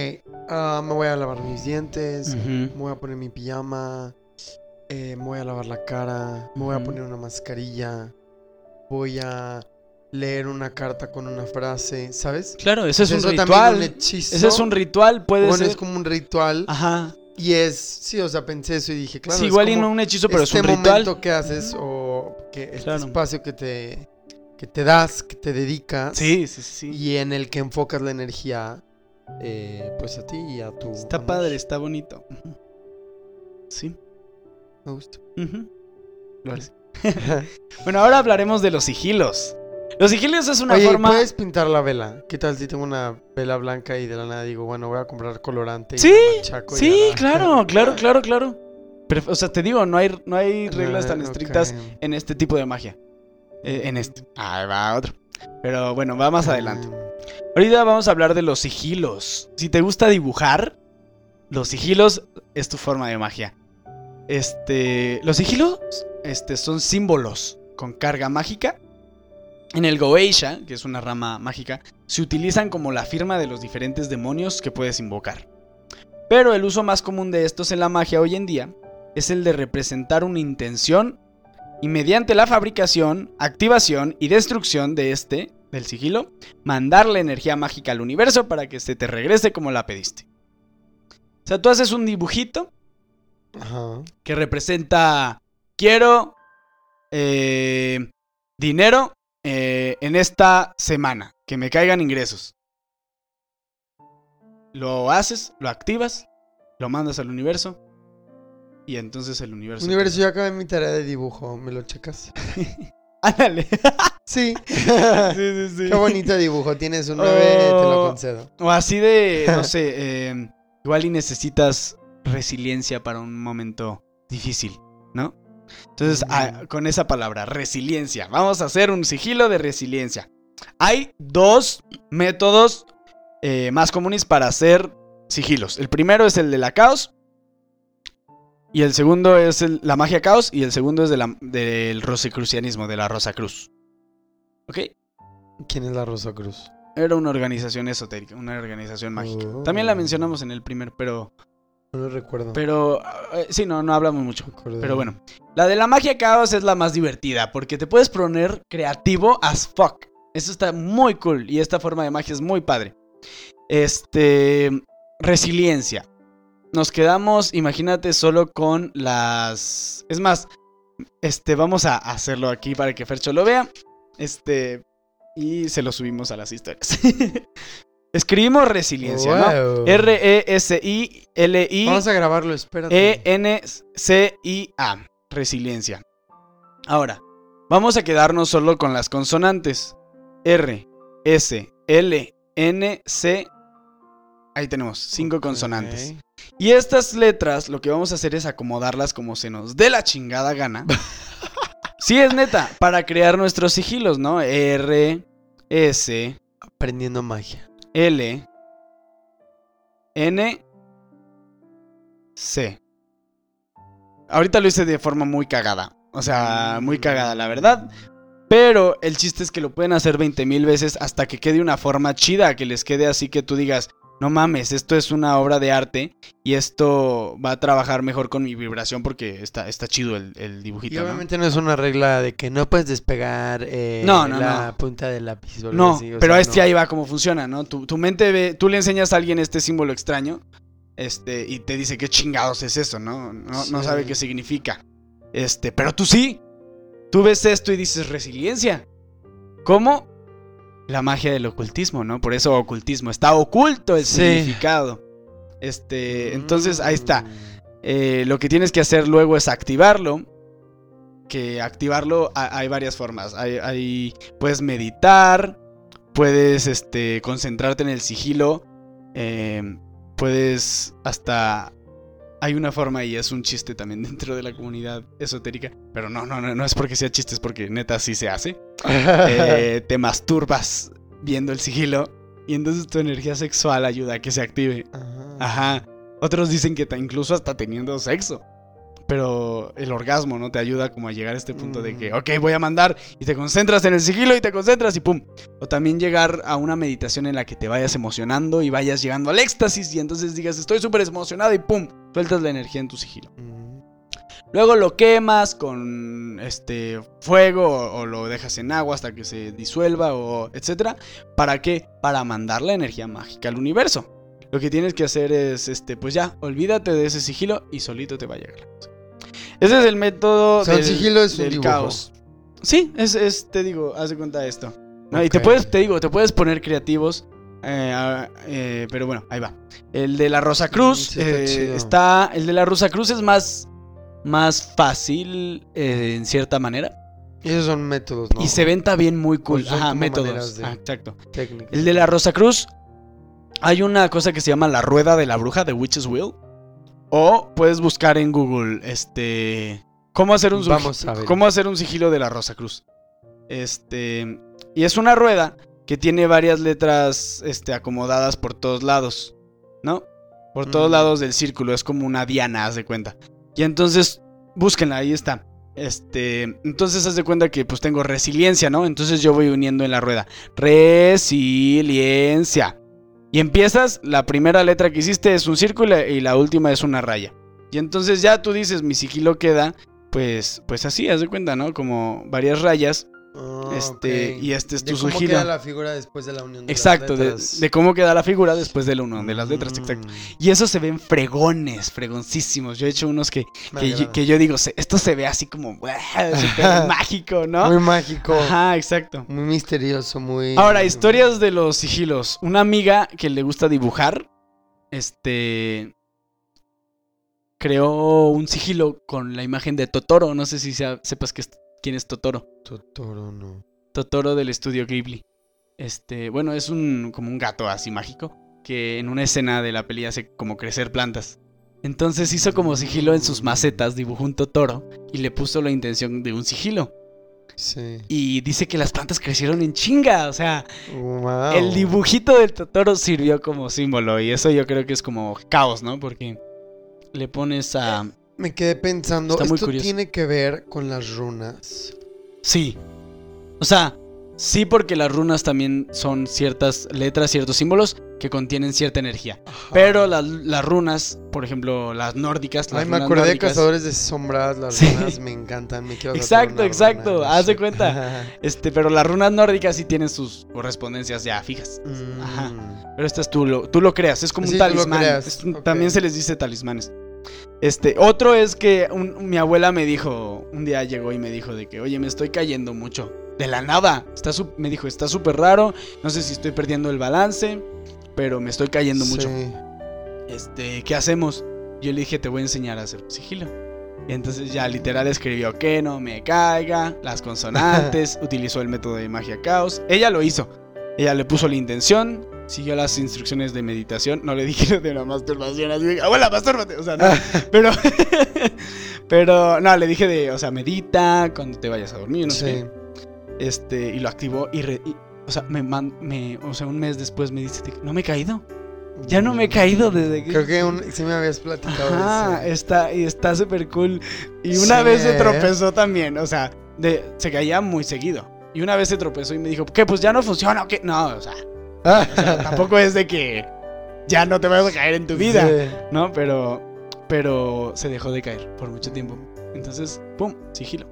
ah, me voy a lavar mis dientes, me voy a poner mi pijama, eh, me voy a lavar la cara, me voy a poner una mascarilla, voy a leer una carta con una frase, ¿sabes? Claro, ese es un Eso también ritual. un hechizo. Ese es un ritual, puede Bueno, ser. es como un ritual. Ajá. Y es, sí, o sea, pensé eso y dije, claro, sí, es igual y no un hechizo, pero este es un ritual. momento que haces o que este Claro. espacio que te, que te das, que te dedicas. Sí, sí, sí. Y en el que enfocas la energía, eh, pues a ti y a tu Está amor. padre, está bonito. Sí. Me gusta. Hace. Bueno, ahora hablaremos de los sigilos. Los sigilos es una Oye, forma. ¿puedes pintar la vela? ¿Qué tal si tengo una vela blanca y de la nada digo, bueno, voy a comprar colorante y Sí, machaco y Sí, claro, claro, claro, claro. Pero, o sea, te digo, no hay, no hay reglas Ah, tan ok. estrictas en este tipo de magia. Eh, en este. Ahí va otro. Pero bueno, va más adelante. Ahorita vamos a hablar de los sigilos. Si te gusta dibujar, los sigilos es tu forma de magia. Este, los sigilos este, son símbolos con carga mágica. En el Goeisha, que es una rama mágica, se utilizan como la firma de los diferentes demonios que puedes invocar. Pero el uso más común de estos en la magia hoy en día es el de representar una intención y mediante la fabricación, activación y destrucción de este, del sigilo, mandarle energía mágica al universo para que se te regrese como la pediste. O sea, tú haces un dibujito Ajá. que representa quiero eh, dinero eh, en esta semana, que me caigan ingresos. Lo haces, lo activas, lo mandas al universo y entonces el universo... te- Universo, yo acabé mi tarea de dibujo, ¿me lo checas? Ándale. Sí. sí, sí, sí. Qué bonito dibujo, tienes un 9, te lo concedo. O así de, no sé, eh, igual y necesitas resiliencia para un momento difícil, ¿no? Entonces, ah, con esa palabra, resiliencia, vamos a hacer un sigilo de resiliencia. Hay dos métodos eh, más comunes para hacer sigilos. El primero es el de la caos. Y el segundo es el- la magia caos. Y el segundo es de la- del rosicrucianismo, de la Rosa Cruz. ¿Ok? ¿Quién es la Rosa Cruz? Era una organización esotérica, una organización mágica. Oh. También la mencionamos en el primer, pero. No lo recuerdo. Pero. eh, sí, no, no hablamos mucho. Pero bueno. La de la magia caos es la más divertida. Porque te puedes poner creativo as fuck. Eso está muy cool. Y esta forma de magia es muy padre. Este. Resiliencia. Nos quedamos, imagínate, solo con las. Es más, este, vamos a hacerlo aquí para que Fercho lo vea. Este. Y se lo subimos a las historias. Escribimos resiliencia, ¿no? R-E-S-I-L-I. Vamos a grabarlo, espérate. E-N-C-I-A. Resiliencia. Ahora, vamos a quedarnos solo con las consonantes. R, S, L, N, C. Ahí tenemos, cinco consonantes. Y estas letras, lo que vamos a hacer es acomodarlas como se nos dé la chingada gana. sí, es neta, para crear nuestros sigilos, ¿no? R, S, Aprendiendo magia. L, N, C. Ahorita lo hice de forma muy cagada. O sea, muy cagada, la verdad. Pero el chiste es que lo pueden hacer 20 mil veces hasta que quede una forma chida, que les quede así que tú digas, no mames, esto es una obra de arte y esto va a trabajar mejor con mi vibración porque está, está chido el, dibujito. obviamente ¿no? es una regla de que no puedes despegar eh, No, no, la punta del lápiz. o No, así, o pero sea, este ahí va cómo funciona, ¿no? Tu, tu mente ve, tú le enseñas a alguien este símbolo extraño, este, y te dice qué chingados es eso, ¿no? No, no sabe qué significa. Este, pero tú sí. Tú ves esto y dices resiliencia. ¿Cómo? La magia del ocultismo, ¿no? Por eso ocultismo, está oculto el Sí. significado. Este, entonces ahí está. Eh, lo que tienes que hacer luego es activarlo. Que activarlo ha- hay varias formas. Hay, hay- puedes meditar, puedes este, concentrarte en el sigilo, eh, puedes hasta... Hay una forma y es un chiste también dentro de la comunidad esotérica. Pero no, no, no, no es porque sea chiste, es porque neta sí se hace. Eh, te masturbas viendo el sigilo y entonces tu energía sexual ayuda a que se active. Ajá. Ajá. Otros dicen que incluso hasta teniendo sexo. Pero el orgasmo, ¿no? Te ayuda como a llegar a este punto de que, Mm. ok, voy a mandar y te concentras en el sigilo y te concentras y pum. O también llegar a una meditación en la que te vayas emocionando y vayas llegando al éxtasis y entonces digas, estoy súper emocionado y pum, sueltas la energía en tu sigilo. Luego lo quemas con este fuego o, o lo dejas en agua hasta que se disuelva o etcétera. ¿Para qué? Para mandar la energía mágica al universo. Lo que tienes que hacer es este pues ya, olvídate de ese sigilo y solito te va a llegar. Ese es el método O sea, el del, sigilo es del caos. Sí, es, es te digo, haz de cuenta esto. ¿no? Y te puedes, te digo, te puedes poner creativos. Eh, eh, pero bueno, ahí va. El de la Rosa Cruz Sí, eh, está. El de la Rosa Cruz es más. Más fácil en cierta manera. Y esos son métodos, ¿no? Y se ven también muy cool. Pues Ajá, métodos. de- Ah, exacto. Técnicas. El de la Rosa Cruz. Hay una cosa que se llama la rueda de la bruja de Witch's Wheel. O puedes buscar en Google. Este. ¿Cómo hacer un, Vamos a ver. cómo hacer un sigilo de la Rosa Cruz? Este. Y es una rueda que tiene varias letras este, acomodadas por todos lados. ¿No? Por todos Mm. lados del círculo. Es como una diana, haz de cuenta. Y entonces, búsquenla, ahí está. Este, entonces haz de cuenta que pues tengo resiliencia, ¿no? Entonces yo voy uniendo en la rueda. Resiliencia. Y empiezas, la primera letra que hiciste es un círculo y la última es una raya. Y entonces ya tú dices, mi sigilo queda, pues, pues así, haz de cuenta, ¿no? Como varias rayas. Ah, este, y este es De tu cómo sigilo. queda la figura después de la unión de Exacto, las de, letras. de cómo queda la figura después de la unión de las letras, exacto. Mm, Y eso se ven fregones, fregoncísimos. Yo he hecho unos que, que, yo, agrada. que yo digo, "Se- esto se ve así como mágico, ¿no? Muy mágico. Ajá, exacto. Muy misterioso, muy... Ahora, historias de los sigilos. Una amiga que le gusta dibujar, este, creó un sigilo con la imagen de Totoro. No sé si sea- sepas que quién es Totoro. Totoro, no. Totoro del estudio Ghibli. Este, bueno, es un como un gato así mágico que en una escena de la peli hace como crecer plantas. Entonces hizo como sigilo en sus macetas, dibujó un Totoro y le puso la intención de un sigilo. Sí. Y dice que las plantas crecieron en chinga, o sea, Wow. el dibujito del Totoro sirvió como símbolo y eso yo creo que es como caos, ¿no? Porque le pones a... Me quedé pensando, ¿esto curioso. tiene que ver con las runas? Sí. O sea, sí porque las runas también son ciertas letras, ciertos símbolos que contienen cierta energía. Ajá. Pero las, las runas, por ejemplo, las nórdicas, las Ay, me acordé de Cazadores de Sombras, las Sí. runas me encantan, me quiero Exacto, exacto, runa, haz de cuenta. Este, pero las runas nórdicas sí tienen sus correspondencias ya fijas. Mm. Ajá. Pero estas tú lo, tú lo creas, es como Sí, un talismán. Es. También se les dice talismanes. Este, otro es que un- mi abuela me dijo, un día llegó y me dijo de que, oye, me estoy cayendo mucho. De la nada. Está me dijo, está súper raro. No sé si estoy perdiendo el balance, pero me estoy cayendo mucho. Este, ¿qué hacemos? Yo le dije, te voy a enseñar a hacer sigilo. Y entonces ya literal escribió que no me caiga, las consonantes, utilizó el método de magia caos. Ella lo hizo. Ella le puso la intención, siguió las instrucciones de meditación. No le dije de la masturbación, así de, abuela, mastúrbate. O sea, no. pero, pero, no, le dije de, o sea, medita cuando te vayas a dormir, no sé. Sí. qué. Este, y lo activó y, re- y, o sea, me, man- me, o sea, un mes después me dice, no me he caído. Ya no me he caído desde que... Creo que un- sí me habías platicado ese. está, y está súper cool. Y una Sí, vez se ¿eh? tropezó también, o sea, de, se caía muy seguido. Y una vez se tropezó y me dijo, ¿qué? Pues ya no funciona, ¿o qué? No, o sea, o sea, tampoco es de que ya no te vas a caer en tu vida, Sí. ¿no? Pero, pero se dejó de caer por mucho tiempo. Entonces, pum, sigilo.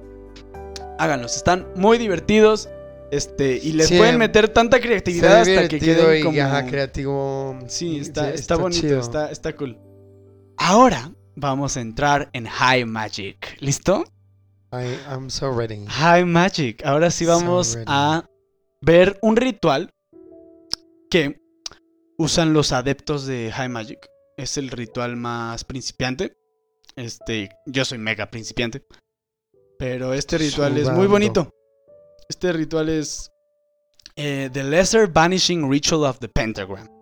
Háganlos, están muy divertidos. Este, y les Sí, pueden meter tanta creatividad hasta que queden y como... ajá, creativo. Sí, está, Sí, está, bonito, está, está cool. Ahora vamos a entrar en High Magic. ¿Listo? I, I'm so ready. High Magic. Ahora sí vamos a ver un ritual que usan los adeptos de High Magic. Es el ritual más principiante. Este, yo soy mega principiante. Pero este ritual es muy bonito. Este ritual es eh, The Lesser Vanishing Ritual of the Pentagram.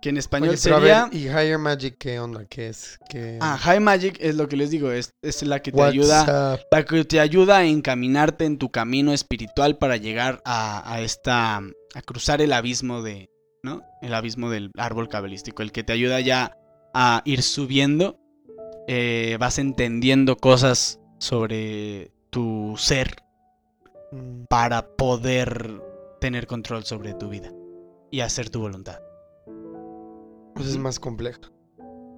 Que en español Oye, sería... ver, ¿y Higher Magic qué onda? ¿Qué es? ¿Qué... Ah, High Magic es lo que les digo, es, es la que te What's ayuda, up? la que te ayuda a encaminarte en tu camino espiritual para llegar a, a esta, a cruzar el abismo de, ¿no? El abismo del árbol cabalístico, el que te ayuda ya a ir subiendo, eh, vas entendiendo cosas sobre tu ser Mm, para poder tener control sobre tu vida y hacer tu voluntad. Pues es más compleja.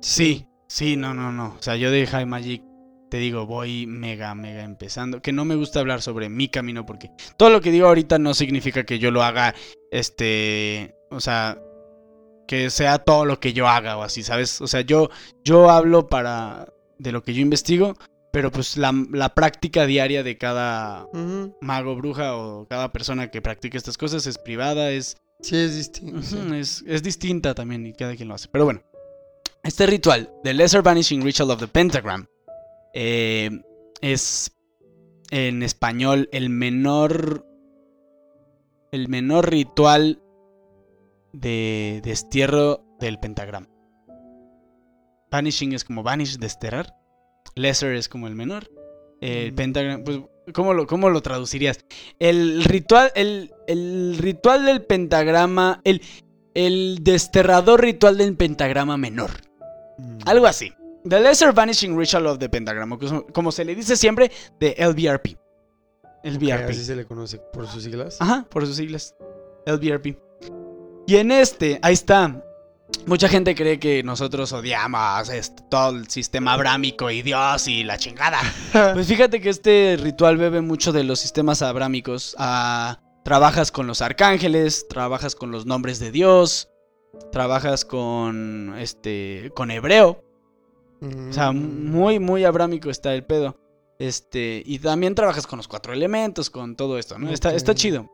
Sí, sí, no, no, no. O sea, yo de High Magic te digo, voy mega, mega empezando. Que no me gusta hablar sobre mi camino porque todo lo que digo ahorita no significa que yo lo haga, este, o sea, que sea todo lo que yo haga o así, ¿sabes? O sea, yo, yo hablo para de lo que yo investigo, pero pues la, la práctica diaria de cada mago, bruja o cada persona que practique estas cosas es privada, es Sí, es sí. Ujú, es, es distinta también y cada quien lo hace. Pero bueno, este ritual, The Lesser Vanishing Ritual of the Pentagram, eh, es en español el menor. El menor ritual de destierro del pentagrama. Vanishing es como vanish, desterrar. Lesser es como el menor. El Mm. pentagram, pues, ¿cómo lo, cómo lo traducirías? El ritual, el, el ritual del pentagrama, el, el desterrador ritual del pentagrama menor. Mm. Algo así. The Lesser Vanishing Ritual of the Pentagram, o como- se le dice siempre, de LBRP. LBRP. así se le conoce por sus siglas. Ajá, por sus siglas. LBRP. Y en este, ahí está. Mucha gente cree que nosotros odiamos este, todo el sistema abrámico y Dios y la chingada. Pues fíjate que este ritual bebe mucho de los sistemas abrámicos. Ah, trabajas con los arcángeles, trabajas con los nombres de Dios, trabajas con este con hebreo. O sea, Mm. muy muy abrámico está el pedo. Este, y también trabajas con los cuatro elementos, con todo esto, ¿no? Está, está chido.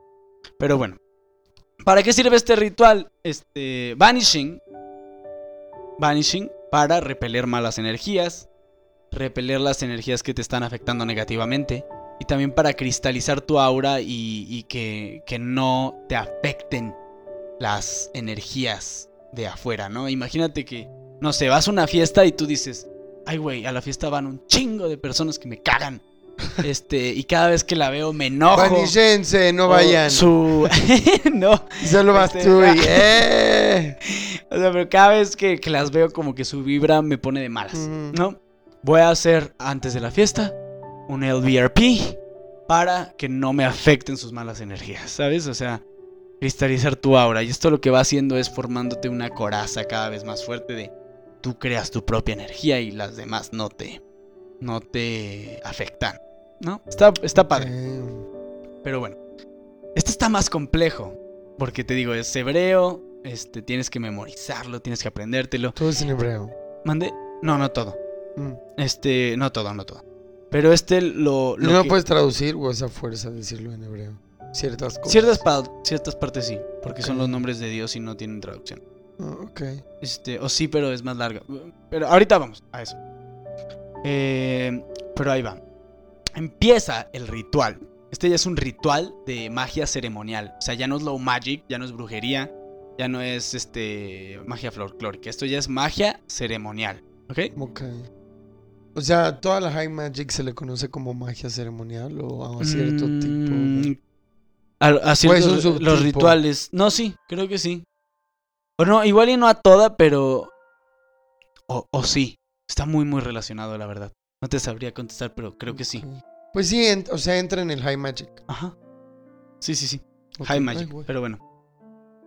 Pero bueno. ¿Para qué sirve este ritual? Este, Vanishing. Vanishing para repeler malas energías, repeler las energías que te están afectando negativamente y también para cristalizar tu aura y, y que, que no te afecten las energías de afuera, ¿no? Imagínate que, no sé, vas a una fiesta y tú dices, ay güey, a la fiesta van un chingo de personas que me cagan. Este, y cada vez que la veo me enojo. Vanishense, no vayan. Su... no. Solo vas Este, tú y... ¡Eh! O sea, pero cada vez que, que las veo como que su vibra me pone de malas. ¿no? Voy a hacer antes de la fiesta un LVRP para que no me afecten sus malas energías, ¿sabes? O sea, cristalizar tu aura. Y esto lo que va haciendo es formándote una coraza cada vez más fuerte de tú creas tu propia energía y las demás no te, no te afectan, ¿no? Está, está padre. Pero bueno, este está más complejo. Porque te digo, es hebreo, este, tienes que memorizarlo, tienes que aprendértelo. Todo es en hebreo. ¿Mande? No, no todo. Mm. Este, no todo, no todo. Pero este lo... ¿Y lo no que- puedes traducir o esa fuerza decirlo en hebreo? Ciertas cosas. ciertas, pa- ciertas partes sí, porque son los nombres de Dios y no tienen traducción. Ah, ok. Este, o sí, pero es más larga. Pero ahorita vamos a eso. Eh, pero ahí va. Empieza el ritual. Este ya es un ritual de magia ceremonial. O sea, ya no es low magic, ya no es brujería, ya no es este magia folclórica. Esto ya es magia ceremonial. ¿Ok? Ok. O sea, toda la High Magic se le conoce como magia ceremonial o a cierto tipo Mm, de... A, a ciertos- un subtipo. los rituales. No, sí, creo que sí. O no, igual y no a toda, pero. O, o sí. Está muy, muy relacionado, la verdad. No te sabría contestar, pero creo que sí. Pues sí, en- o sea, entra en el High Magic. Ajá. Sí, sí, sí. High Magic. pero bueno.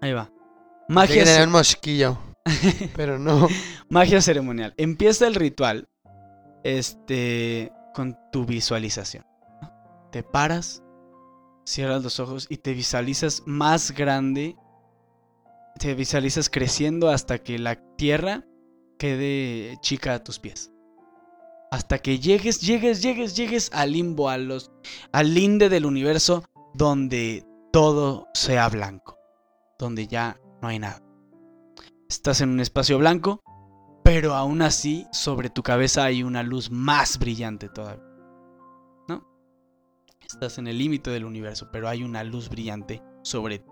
Ahí va. Te Magia, ce- un mosquillo, pero no. magia ceremonial. Empieza el ritual. Este. Con tu visualización. Te paras. Cierras los ojos y te visualizas más grande. Te visualizas creciendo hasta que la tierra quede chica a tus pies. Hasta que llegues, llegues, llegues, llegues al limbo, a los, al linde del universo, donde todo sea blanco, donde ya no hay nada. Estás en un espacio blanco, pero aún así sobre tu cabeza hay una luz más brillante todavía. ¿No? Estás en el límite del universo, pero hay una luz brillante sobre ti.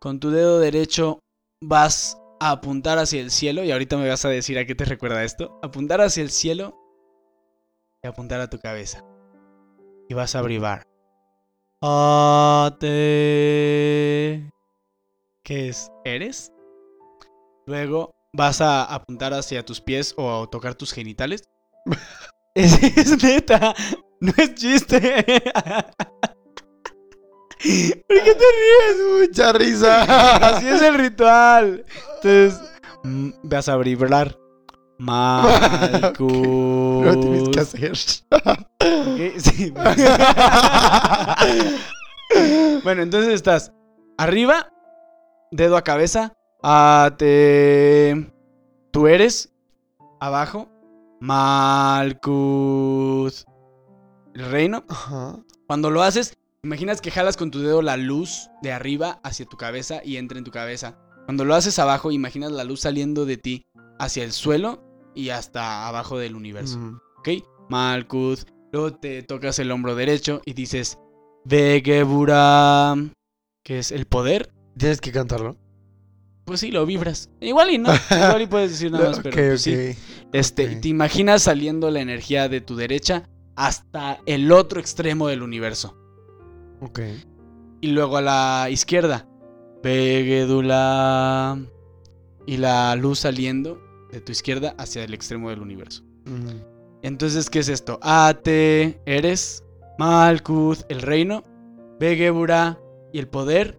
Con tu dedo derecho vas a apuntar hacia el cielo, y ahorita me vas a decir a qué te recuerda esto. Apuntar hacia el cielo y apuntar a tu cabeza. Y vas a abrivar. Ate. ¿Qué es? ¿Eres? Luego vas a apuntar hacia tus pies o a tocar tus genitales. es, es neta, no es chiste. ¿Por qué te ríes? Mucha risa. Así es el ritual. Entonces, mm, vas a vibrar. Malkus. Lo tienes que hacer. Sí. bueno, entonces estás arriba, dedo a cabeza, ate. Tú eres, abajo, Malkus. El reino. Ajá. Cuando lo haces, imaginas que jalas con tu dedo la luz de arriba hacia tu cabeza y entra en tu cabeza. Cuando lo haces abajo, imaginas la luz saliendo de ti hacia el suelo y hasta abajo del universo. Mm. ¿Ok? Malkuth. Luego te tocas el hombro derecho y dices Vegebura. Que es el poder. Tienes que cantarlo. Pues sí, lo vibras. Igual y no. Igual y puedes decir nada más, pero pues sí. ok. Este, te imaginas saliendo la energía de tu derecha hasta el otro extremo del universo. Ok. Y luego a la izquierda. Vegedula. Y la luz saliendo de tu izquierda hacia el extremo del universo. Entonces, ¿qué es esto? Ate, eres, Malkuth, el reino, Vegebura y el poder,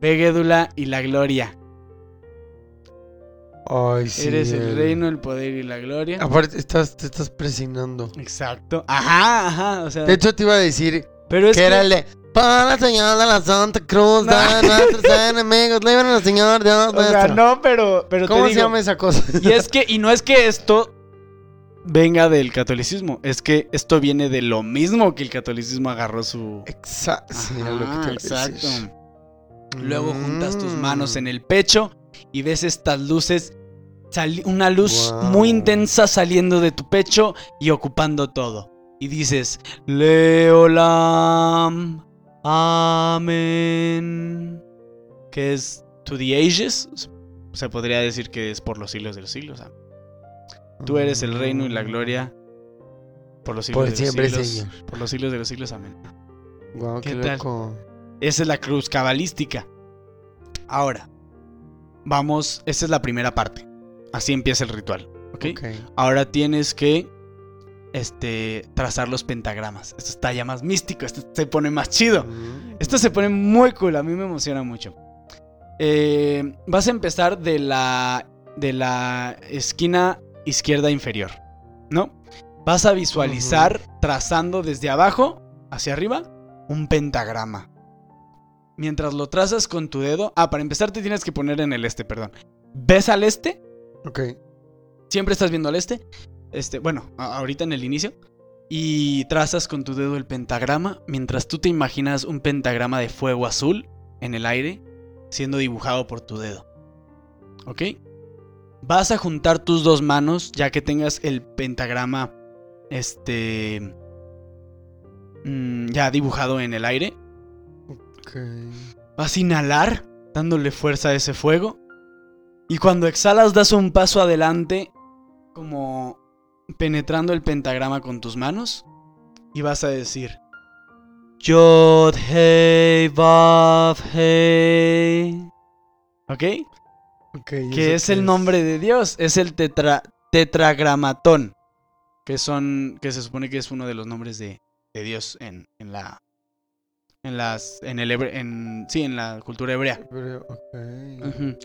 Vegedula y la gloria. Ay, sí. eres el el- reino, el poder y la gloria. Aparte, estás, te estás presignando. Exacto. Ajá, ajá. O sea, De hecho, te iba a decir pero es que que, era el de. Para la señal de la Santa Cruz de nuestros enemigos, libren al Señor Dios o sea, no, pero, pero te ¿Cómo se llama esa cosa? Y es que, y no es que esto venga del catolicismo, es que esto viene de lo mismo que el catolicismo agarró su. Exacto. Lo que exacto. decir. Luego juntas tus manos Mm. en el pecho y ves estas luces, una luz Wow. muy intensa saliendo de tu pecho y ocupando todo. Y dices, Leolam, Amén. Que es to the ages. Se podría decir que es por los siglos de los siglos. amén. Tú eres el reino y la gloria por los siglos Por de siempre, los siglos. Señor. Por los siglos de los siglos, amén. Guau, ¿Qué qué, tal? loco. Esa es la cruz cabalística. Ahora, vamos, esta es la primera parte. Así empieza el ritual, ¿ok? Ok. Ahora tienes que este trazar los pentagramas. Esto está ya más místico, esto se pone más chido. Mm. Esto se pone muy cool, a mí me emociona mucho. Eh, vas a empezar de la de la esquina izquierda inferior, ¿no? Vas a visualizar trazando desde abajo hacia arriba un pentagrama. Mientras lo trazas con tu dedo, ah, para empezar te tienes que poner en el este, perdón. ¿Ves al este? Ok. Siempre estás viendo al este. Este, bueno, ahorita en el inicio. Y trazas con tu dedo el pentagrama mientras tú te imaginas un pentagrama de fuego azul en el aire siendo dibujado por tu dedo. ¿Ok? Vas a juntar tus dos manos ya que tengas el pentagrama este mm, ya dibujado en el aire. Ok. Vas a inhalar dándole fuerza a ese fuego. Y cuando exhalas das un paso adelante como penetrando el pentagrama con tus manos. Y vas a decir... Yod Hei Vav Hei. ¿Ok? Ok, ¿y Que es el nombre de Dios. Es el tetra, tetragramatón. Que son. Que se supone que es uno de los nombres de, de Dios en, en la. En las. En el hebre- en, sí, en la cultura hebrea. Pero, ok. Ujú.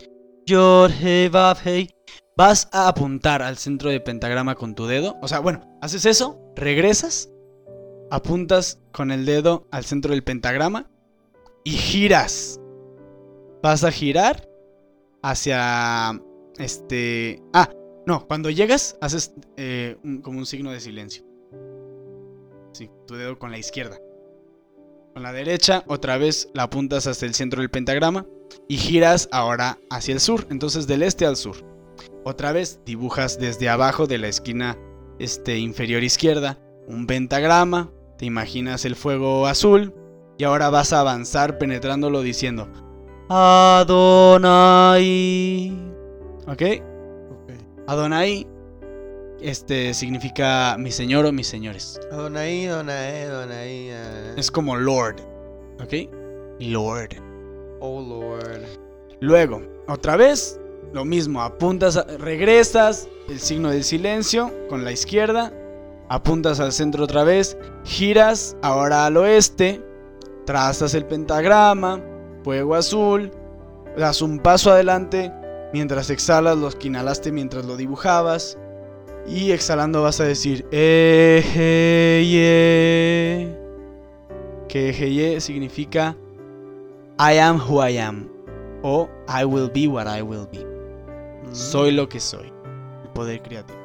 Yod, Hei, Vav, Hei. Vas a apuntar al centro de pentagrama con tu dedo. O sea, bueno, haces eso, regresas, apuntas con el dedo al centro del pentagrama y giras. Vas a girar hacia este. Ah, no, cuando llegas haces eh, como un signo de silencio. Sí, tu dedo con la izquierda. Con la derecha, otra vez la apuntas hasta el centro del pentagrama y giras ahora hacia el sur, entonces del este al sur. Otra vez dibujas desde abajo de la esquina este, inferior izquierda un pentagrama, te imaginas el fuego azul y ahora vas a avanzar penetrándolo diciendo Adonai. ¿Ok? Adonai este significa mi señor o mis señores. Adonai, Adonai, Adonai. ah. Es como Lord. ¿Ok? Lord. Oh Lord. Luego, otra vez, lo mismo, apuntas, regresas, el signo del silencio con la izquierda, apuntas al centro otra vez, giras ahora al oeste, trazas el pentagrama, fuego azul, das un paso adelante, mientras exhalas los que inhalaste mientras lo dibujabas, y exhalando vas a decir, Ejeye, que Ejeye significa I am who I am. O I will be what I will be. Soy lo que soy. El poder creativo.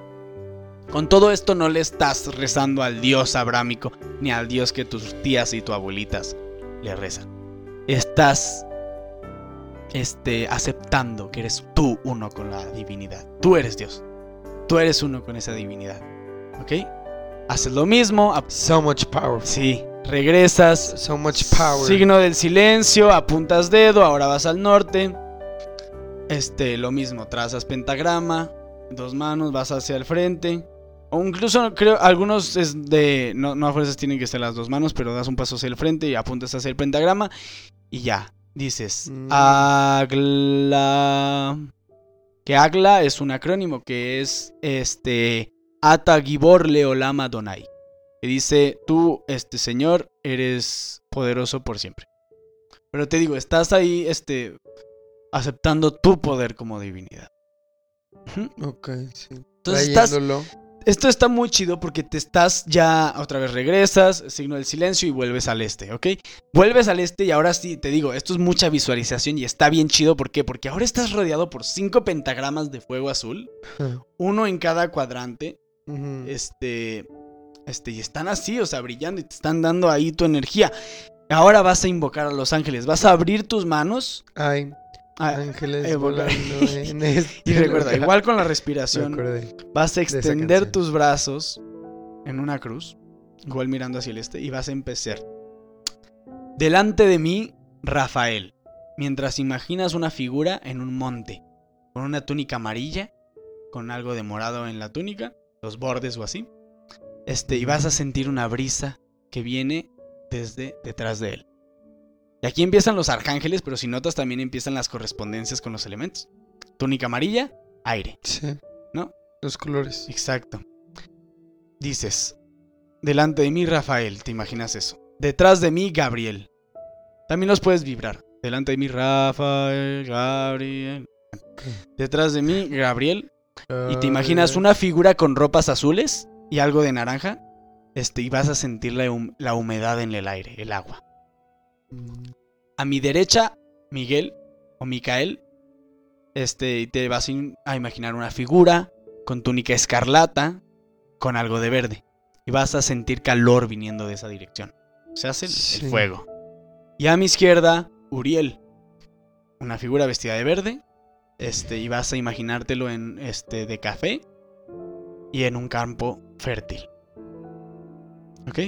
Con todo esto no le estás rezando al dios abrámico ni al dios que tus tías y tus abuelitas le rezan. Estás este, aceptando que eres tú uno con la divinidad. Tú eres Dios. Tú eres uno con esa divinidad. ¿Ok? Haces lo mismo. So much power. Sí. Regresas. So much power. Signo del silencio, apuntas dedo, ahora vas al norte. Este, lo mismo, trazas pentagrama, dos manos, vas hacia el frente. O incluso creo algunos es de no, no a fuerzas tienen que ser las dos manos, pero das un paso hacia el frente y apuntas hacia el pentagrama y ya. Dices Mm. Agla que Agla es un acrónimo que es este Ata Gibor Leolama Donai. Que dice, tú, este señor, eres poderoso por siempre. Pero te digo, estás ahí, este, aceptando tu poder como divinidad. Ok, sí. Entonces estás, esto está muy chido porque te estás ya, otra vez regresas, signo del silencio y vuelves al este, ¿ok? Vuelves al este y ahora sí, te digo, esto es mucha visualización y está bien chido, ¿por qué? Porque ahora estás rodeado por cinco pentagramas de fuego azul, uno en cada cuadrante, este, este, y están así, o sea, brillando y te están dando ahí tu energía. Ahora vas a invocar a los ángeles, vas a abrir tus manos. Ay, ah, ángeles eh, volando en este y recuerda, lugar. igual con la respiración, vas a extender tus brazos en una cruz, igual mirando hacia el este, y vas a empezar. Delante de mí, Rafael, mientras imaginas una figura en un monte, con una túnica amarilla, con algo de morado en la túnica, los bordes o así. Este, y vas a sentir una brisa que viene desde detrás de él. Y aquí empiezan los arcángeles, pero si notas también empiezan las correspondencias con los elementos. Túnica amarilla, aire. Sí. ¿No? Los colores. Exacto. Dices, delante de mí Rafael, ¿te imaginas eso? Detrás de mí Gabriel. También los puedes vibrar. Delante de mí Rafael, Gabriel. Detrás de mí Gabriel. Y te imaginas una figura con ropas azules y algo de naranja. Este, y vas a sentir la, hum- la humedad en el aire, el agua. A mi derecha, Miguel o Micael. Este, y te vas a in- a imaginar una figura con túnica escarlata, con algo de verde. Y vas a sentir calor viniendo de esa dirección. Se hace el, fuego. Y a mi izquierda, Uriel. Una figura vestida de verde. Este, y vas a imaginártelo en este de café y en un campo fértil. ¿Ok?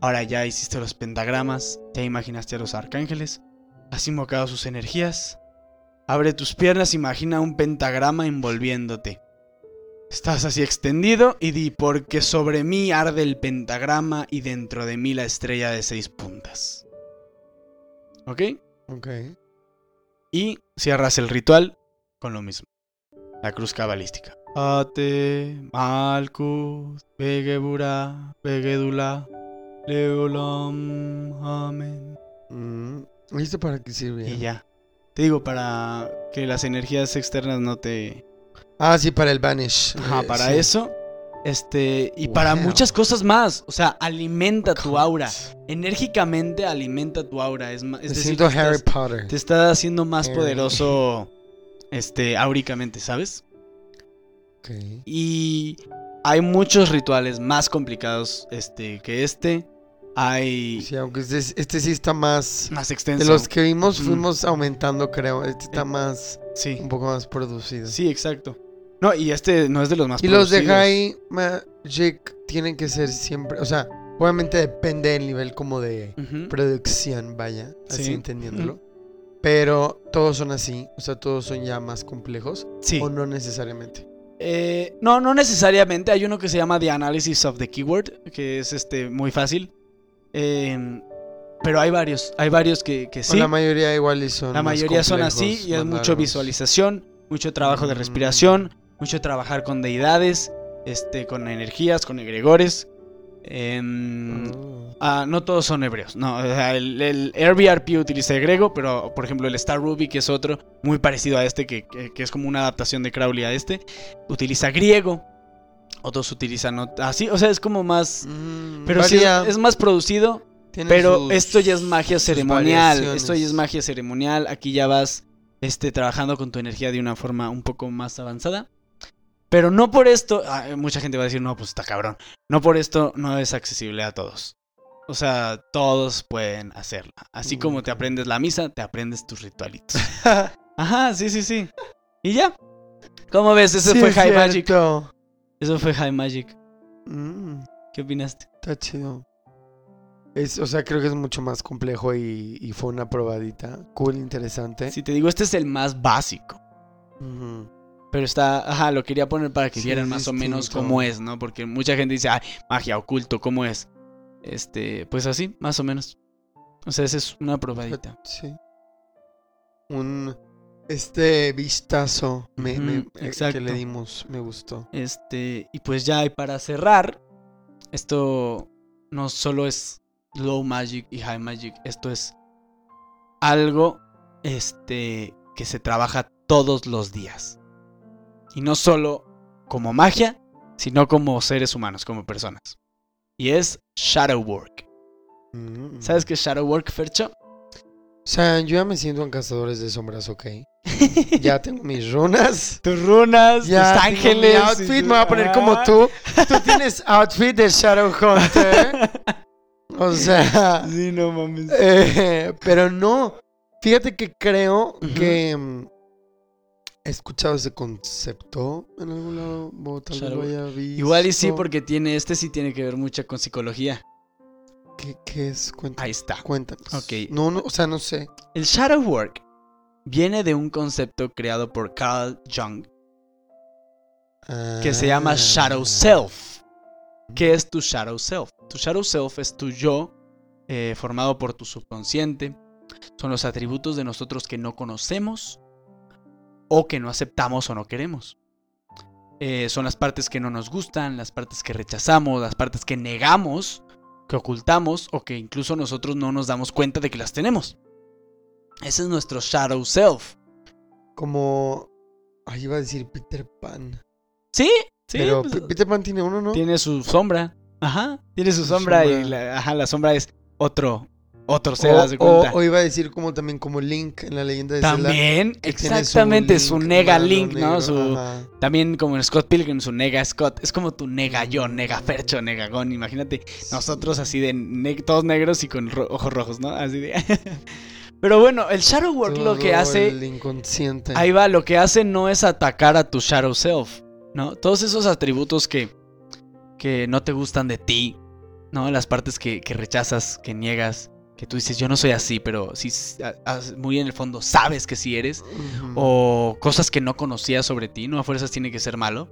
Ahora ya hiciste los pentagramas, ya imaginaste a los arcángeles, has invocado sus energías. Abre tus piernas, imagina un pentagrama envolviéndote. Estás así extendido y di, porque sobre mí arde el pentagrama y dentro de mí la estrella de seis puntas. ¿Ok? Ok. Y cierras el ritual con lo mismo. La cruz cabalística. Ate, Malkus, Vegebura, Vegedula, Leolam, Amén. Mm, ¿Viste para qué sirve? Y ya. Te digo, para que las energías externas no te... Ah, sí, para el Vanish. Ajá, Eh, para sí. eso. Este, y para muchas cosas más. O sea, alimenta tu aura. Enérgicamente alimenta tu aura. Es, es decir, siento Harry estás- Potter. te está haciendo más Harry. poderoso, este, áuricamente, ¿sabes? Y hay muchos rituales más complicados este, que este. hay Sí, aunque este, este sí está más... más De extenso. los que vimos fuimos aumentando, creo. Este está Eh, más... Sí, Un poco más producido. sí, exacto. No, y este no es de los más Y los de. High Magic tienen que ser siempre... O sea, obviamente depende del nivel como de producción, vaya. Así Sí. entendiéndolo. Pero todos son así. O sea, todos son ya más complejos. Sí. O no necesariamente. Eh, no, no necesariamente. Hay uno que se llama The Analysis of the Keyword, que es este muy fácil. Eh, pero hay varios, hay varios que, que O sí. la mayoría igual y son La mayoría son así y es mucho visualización, mucho trabajo de Mm. respiración, mucho trabajar con deidades, este, con energías, con egregores. Em, Oh. ah, no todos son hebreos. No, el, el Airbnb utiliza egrego, pero por ejemplo el Star Ruby, que es otro muy parecido a este, que, que- que es como una adaptación de Crowley a este, utiliza griego. Otros utilizan así, o sea, es como más. Mm, Pero sí, es más producido. Pero sus- esto ya es magia ceremonial. Esto ya es magia ceremonial. Aquí ya vas este, trabajando con tu energía de una forma un poco más avanzada. Pero no por esto. mucha gente va a decir, no, pues está cabrón. No por esto no es accesible a todos. O sea, todos pueden hacerla. Así como te aprendes la misa, te aprendes tus ritualitos. Ajá, sí, sí, sí. Y ya. ¿Cómo ves? Eso Sí, fue High Magic. Eso fue High Magic. Mm, ¿Qué opinaste? está chido. Es, o sea, creo que es mucho más complejo y, y fue una probadita. Cool, interesante. Si te digo, este es el más básico. Ujú. Pero está, ajá, lo quería poner para que Sí, vieran más o menos cómo es, ¿no? Porque mucha gente dice, ay, magia, oculto, ¿cómo es? Este, pues así, más o menos. O sea, esa es una probadita. Sí. Un este vistazo me, me- Ujú, eh, que exacto. le dimos me gustó. Este, y pues ya, y para cerrar, esto no solo es low magic y high magic, esto es algo, este, que se trabaja todos los días. Y no solo como magia, sino como seres humanos, como personas. Y es shadow work. Mm. ¿Sabes qué es shadow work, Fercho? O sea, yo ya me siento en Cazadores de Sombras, ok. Ya tengo mis runas. Tus runas, Ya tus ángeles. mi outfit, me voy a poner como tú. Tú tienes outfit de Shadowhunter. O sea, Sí, no mames. eh, pero no. Fíjate que creo que mm, he escuchado ese concepto en algún lado. O tal vez lo haya visto. Igual y sí, porque tiene, este sí tiene que ver mucho con psicología. ¿Qué, qué es? Cuéntanos. Ahí está. Cuéntanos. Ok. No, no, o sea, no sé. El shadow work viene de un concepto creado por Carl Jung que se llama Ah. shadow self. ¿Qué es tu shadow self? Tu shadow self es tu yo eh, formado por tu subconsciente. Son los atributos de nosotros que no conocemos o que no aceptamos o no queremos. Eh, son las partes que no nos gustan, las partes que rechazamos, las partes que negamos, que ocultamos o que incluso nosotros no nos damos cuenta de que las tenemos. Ese es nuestro shadow self. Como. Ay, iba a decir Peter Pan. Sí, sí. pero pues, Peter Pan tiene uno, ¿no? tiene su sombra. Ajá, tiene su Su sombra, y la, ajá, la sombra es otro, o, haz de cuenta. o iba a decir como también como Link en la leyenda de. También, su exactamente, su, Link nega Link, ¿no? Su, ajá. también como en Scott Pilgrim, su nega Scott. Es como tu nega yo, nega Fercho, nega Gon. Imagínate, nosotros así de ne- todos negros y con ro- ojos rojos, ¿no? Así de. Pero bueno, el Shadow Work lo que hace. El inconsciente. Ahí va, lo que hace no es atacar a tu Shadow Self, ¿no? Todos esos atributos que, que no te gustan de ti, ¿no? Las partes que, que rechazas, que niegas, que tú dices, yo no soy así, pero sí, s- a- a- muy en el fondo sabes que sí eres, o cosas que no conocías sobre ti, no a fuerzas tiene que ser malo.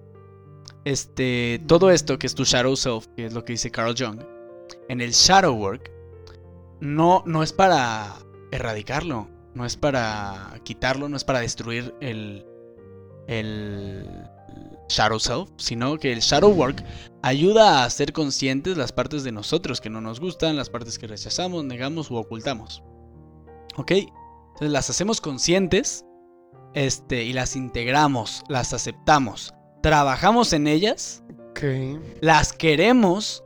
Este, todo esto que es tu Shadow Self, que es lo que dice Carl Jung, en el Shadow Work, no, no es para erradicarlo, no es para quitarlo, no es para destruir el, el Shadow Self, sino que el Shadow Work ayuda a hacer conscientes las partes de nosotros que no nos gustan, las partes que rechazamos, negamos u ocultamos. ¿Ok? Entonces las hacemos conscientes este, y las integramos, las aceptamos, trabajamos en ellas, las queremos,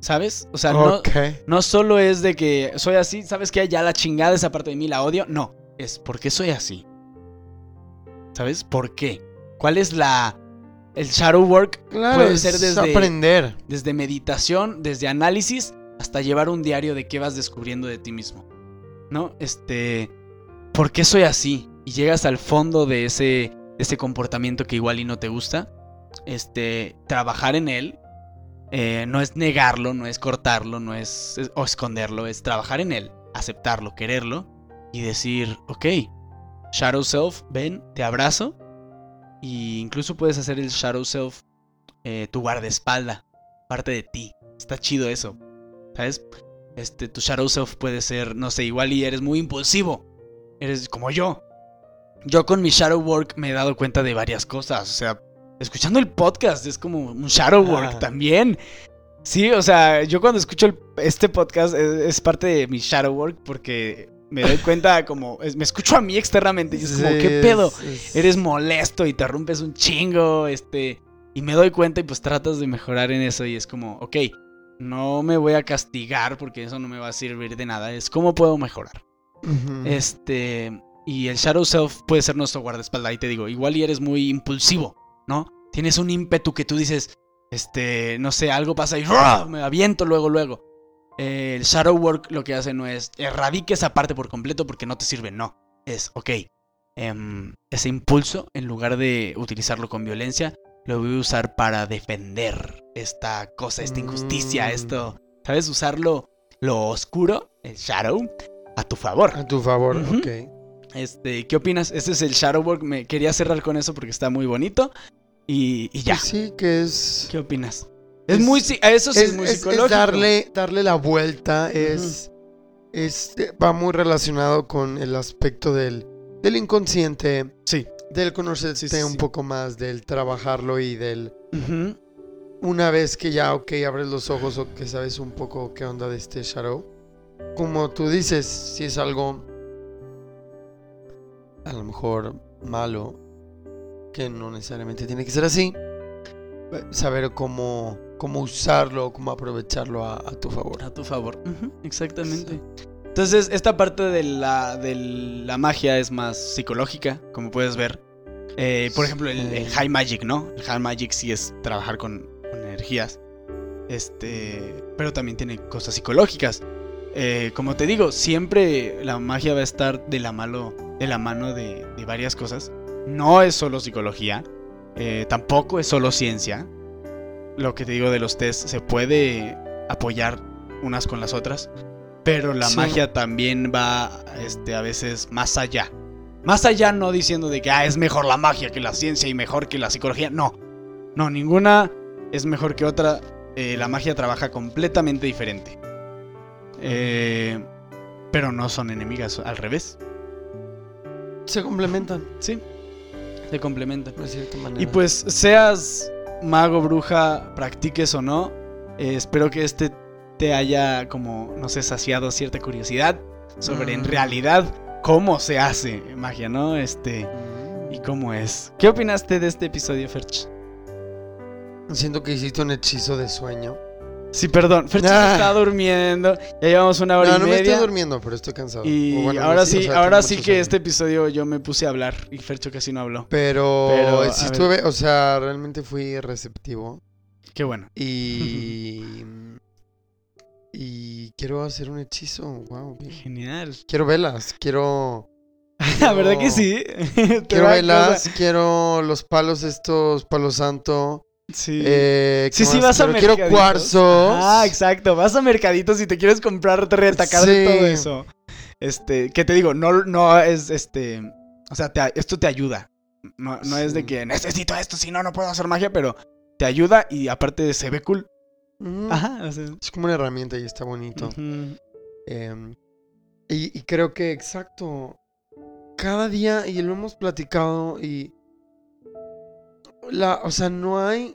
¿sabes? O sea, no, no solo es de que soy así, ¿sabes qué? Ya la chingada esa parte de mí la odio. No, es ¿por qué soy así? ¿Sabes? ¿Por qué? ¿Cuál es la... El shadow work Claro, puede es ser desde- aprender. desde meditación, desde análisis, hasta llevar un diario de qué vas descubriendo de ti mismo. ¿No? Este, ¿por qué soy así? Y llegas al fondo de ese, ese comportamiento que igual y no te gusta. Este, trabajar en él. eh, no es negarlo, no es cortarlo, no es, es- o esconderlo, es trabajar en él, aceptarlo, quererlo y decir, ok, Shadow Self, ven, te abrazo. Y incluso puedes hacer el Shadow Self eh, tu guardaespalda, parte de ti. Está chido eso. ¿Sabes? Este, tu Shadow Self puede ser, no sé, igual y eres muy impulsivo. Eres como yo. Yo con mi Shadow Work me he dado cuenta de varias cosas. O sea, escuchando el podcast es como un Shadow Work Ah. también. Sí, o sea, yo cuando escucho el- este podcast es, es parte de mi Shadow Work porque me doy cuenta como, es- me escucho a mí externamente y es como, Sí, ¿qué pedo? es- es- eres molesto y te rompes un chingo, este, y me doy cuenta y pues tratas de mejorar en eso y es como, ok, no me voy a castigar porque eso no me va a servir de nada, es cómo puedo mejorar. Este, y el Shadow Self puede ser nuestro guardaespaldas, y te digo, igual y eres muy impulsivo, ¿no? Tienes un ímpetu que tú dices, este, no sé, algo pasa y ¡ruah! me aviento luego, luego. El Shadow Work lo que hace no es erradique esa parte por completo porque no te sirve, no. Es, ok, em, ese impulso, en lugar de utilizarlo con violencia, lo voy a usar para defender esta cosa, esta injusticia, Mm. esto, ¿sabes? Usarlo, lo oscuro, el Shadow, a tu favor. A tu favor, Ujú. ok. Este, ¿qué opinas? Este es el Shadow Work, me quería cerrar con eso porque está muy bonito. Y, y ya. Pues sí, que es. ¿Qué opinas? Es, Es- muy, eso sí es, muy es- es psicológico. darle, darle la vuelta, es, es- va muy relacionado con el aspecto del, del inconsciente, Sí. del conocerte Sí, sí, un sí. poco más, del trabajarlo y del una vez que ya, ok, abres los ojos o que sabes un poco qué onda de este Shadow. Como tú dices, si es algo a lo mejor malo, que no necesariamente tiene que ser así, eh, saber cómo, cómo usarlo, cómo aprovecharlo a, a tu favor. A tu favor. Exactamente. Entonces, esta parte de la, de la magia es más psicológica, como puedes ver. Eh, por ejemplo, el. High Magic, ¿no? El High Magic sí es trabajar con, con energías. Este. Pero también tiene cosas psicológicas. Eh, como te digo, siempre la magia va a estar de la, mano, de, la mano de, de varias cosas. No es solo psicología. eh, tampoco es solo ciencia. Lo que te digo de los test se puede apoyar unas con las otras. Pero la Sí. magia también va este, a veces más allá. Más allá no diciendo de que ah, es mejor la magia que la ciencia y mejor que la psicología. No. No, ninguna es mejor que otra. Eh, la magia trabaja completamente diferente. Eh, pero no son enemigas, al revés. Se complementan, Sí. Se complementan. de cierta manera. Y pues seas mago, bruja, practiques o no, eh, espero que este te haya como, no sé, saciado cierta curiosidad sobre en Mm. realidad cómo se hace magia, ¿no? Este, y cómo es. ¿Qué opinaste de este episodio, Ferch? Siento que hiciste un hechizo de sueño. Sí, perdón, Ferch Ah. está durmiendo, ya llevamos una hora No, y no me media. estoy durmiendo, pero estoy cansado. y no ahora o sí, sea, ahora sí que este episodio yo me puse a hablar y Fercho casi no habló. Pero, Pero, sí estuve, o sea, realmente fui receptivo. Qué bueno. Y. y quiero hacer un hechizo. Wow. Genial. Quiero velas, quiero. La verdad que sí. Quiero velas, quiero los palos estos, palo santo. Sí. Eh, ¿qué Sí, sí, vas a quiero? Quiero mercaditos. cuarzos. Ah, exacto. Vas a mercaditos y te quieres comprar de Sí. todo eso. Este, ¿qué te digo? No, no es este. O sea, te- esto te ayuda. No, no es de que necesito esto, si no, no puedo hacer magia, pero te ayuda y aparte se ve cool. Ujú. Ajá, o sea. Es como una herramienta y está bonito. Em, y, y creo que exacto. Cada día, y lo hemos platicado, y. La, o sea, no hay.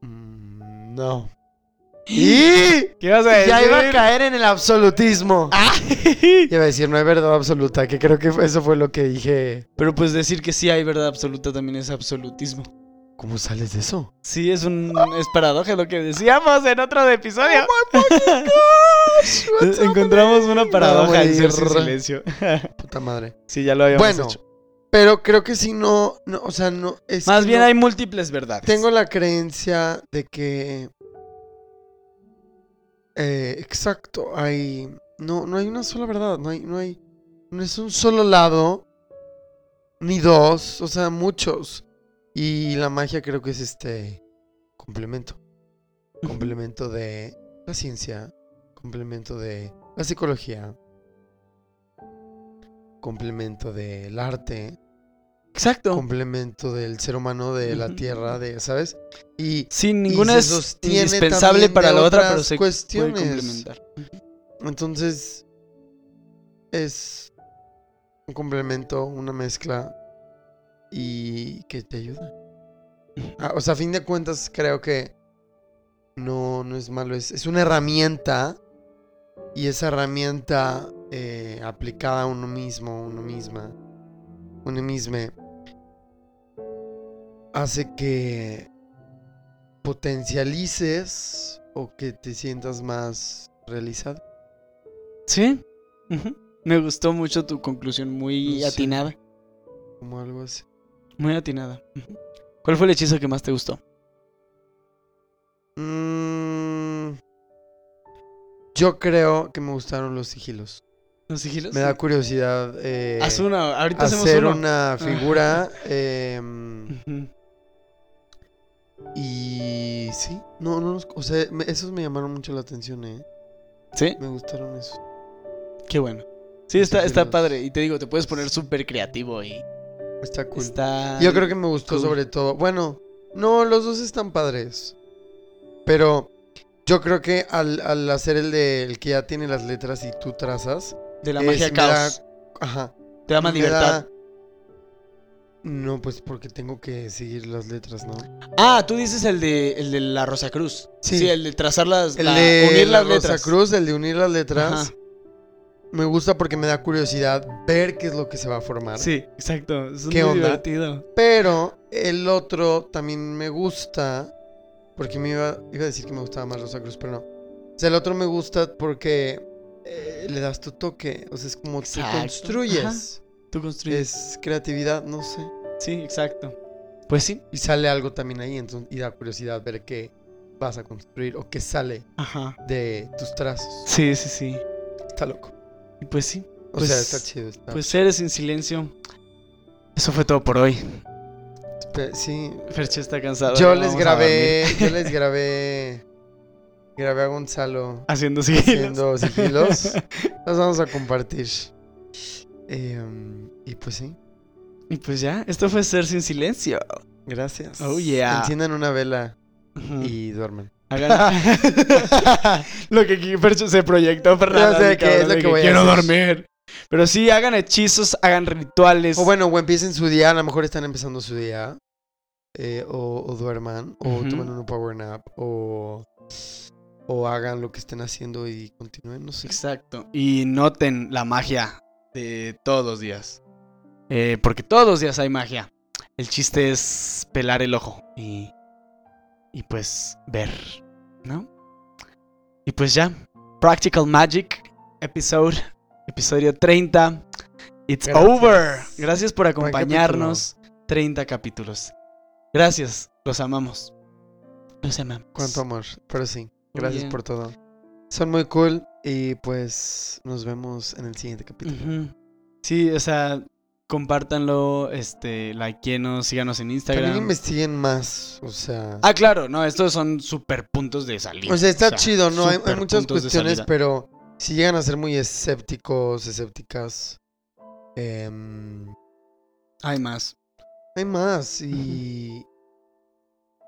Mm, no. ¡Y! ¿Qué vas a decir? Ya iba a caer en el absolutismo. Ah. Iba a decir, no hay verdad absoluta, que creo que eso fue lo que dije. Pero pues decir que sí hay verdad absoluta también es absolutismo. ¿Cómo sales de eso? Sí, es un es paradoja lo que decíamos en otro episodio. Encontramos una paradoja en Silencio. Puta madre. sí, ya lo habíamos Bueno, hecho. Pero creo que si no, no, o sea, no. Es Más bien no- hay múltiples verdades. Tengo la creencia de que Eh, exacto, hay... No, no hay una sola verdad, no hay, no hay... No es un solo lado, ni dos, o sea, muchos. Y la magia creo que es este complemento. Complemento de la ciencia, complemento de la psicología, complemento del arte, Exacto. complemento del ser humano, de la tierra, de, ¿sabes? Y Sin ninguna es indispensable para la otra, pero se puede cuestiones. complementar. entonces es un complemento, una mezcla y que te ayuda. Ah, o sea, a fin de cuentas creo que no, no es malo, es, es una herramienta y esa herramienta eh, aplicada a uno mismo, uno misma, uno mismo, hace que potencialices o que te sientas más realizado. Sí. Me gustó mucho tu conclusión, muy Sí. atinada. Como algo así. Muy atinada. ¿Cuál fue el hechizo que más te gustó? Mm, yo creo que me gustaron los sigilos. ¿Los sigilos? Me da curiosidad eh, Haz uno, ahorita hacemos hacer uno. una figura. em, y sí, no, no, o sea, me- esos me llamaron mucho la atención, eh. ¿Sí? Me gustaron esos. Qué bueno. Sí, está, está padre. Y te digo, te puedes poner súper creativo y Está cool. está... Yo creo que me gustó cool. sobre todo. Bueno, no, los dos están padres. Pero yo creo que al, al hacer el de el que ya tiene las letras y tú trazas. De la magia caos. da- ajá. Te da más libertad. da- No, pues porque tengo que seguir las letras, ¿no? Ah, tú dices el de, el de la Rosa Cruz. Sí. Sí, el de trazar las... El la- de unir la las Rosa letras. Cruz, el de unir las letras. Ajá. Me gusta porque me da curiosidad ver qué es lo que se va a formar. Sí, exacto. Es ¿Qué muy onda? divertido. Pero el otro también me gusta. Porque me iba, iba a decir que me gustaba más Rosa Cruz, pero no. O sea, el otro me gusta porque eh, le das tu toque. O sea, es como Exacto. tú construyes. Tú construyes. Es creatividad, no sé. Sí, exacto. Pues sí. Y sale algo también ahí. Entonces, y da curiosidad ver qué vas a construir o qué sale Ajá. de tus trazos. Sí, sí, sí. Está loco. Y pues sí. O Pues- sea, está chido. Está. Pues seres en silencio. Eso fue todo por hoy. Sí. Ferche está cansado. Yo les grabé. Yo les grabé. Grabé a Gonzalo. Haciendo sigilos. haciendo sigilos. Los vamos a compartir. Eh, um, y pues sí, y pues ya, esto fue Ser sin silencio. gracias. Oh, yeah. Enciendan una vela y duerman. Hagan lo que aquí se proyectó, Fernando. Ya sé qué es lo de que voy a quiero hacer. dormir. Pero sí, hagan hechizos, hagan rituales. O bueno, o empiecen su día, a lo mejor están empezando su día. eh, o, o duerman, o tomen un power nap, o, o hagan lo que estén haciendo y continúen, no sé. Exacto. Y noten la magia de todos los días. Eh, porque todos los días hay magia. El chiste es pelar el ojo y, y pues ver, ¿no? Y pues ya, Practical Magic, episode, episodio 30. It's Gracias. over. Gracias por acompañarnos. 30 capítulos. Gracias, los amamos. Los amamos. Cuánto amor, pero sí, gracias por todo. Son muy cool y pues nos vemos en el siguiente capítulo. Sí, o sea, compártanlo, este, likeenos, síganos en Instagram. También investiguen más, o sea... Ah, claro, no, estos son super puntos de salida. o sea, está chido, ¿no? Hay, muchas cuestiones, pero si llegan a ser muy escépticos, escépticas, em, Hay más. hay más y...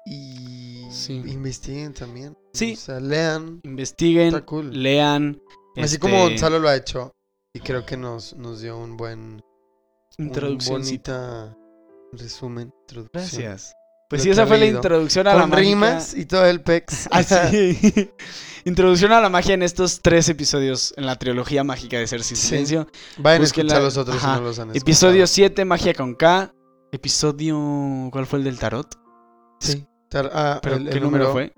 Y Sí. investiguen también. Sí. O sea, lean. Investiguen, Está cool. lean. Así este, como Gonzalo lo ha hecho. Y creo que nos, nos dio un buen... Un Introducción. bonita resumen, introducción. Gracias. Pues Lo sí, esa fue la introducción a la Con magia. rimas y todo el pex. Ah, sí. Introducción a la magia en estos tres episodios en la trilogía mágica de Ser Sin Sí. Silencio. Vayan a escuchar los otros Ajá. si no los han escuchado. Episodio 7, magia con K. Episodio. ¿Cuál fue el del tarot? Sí. Ah, ¿Pero el- qué el número fue?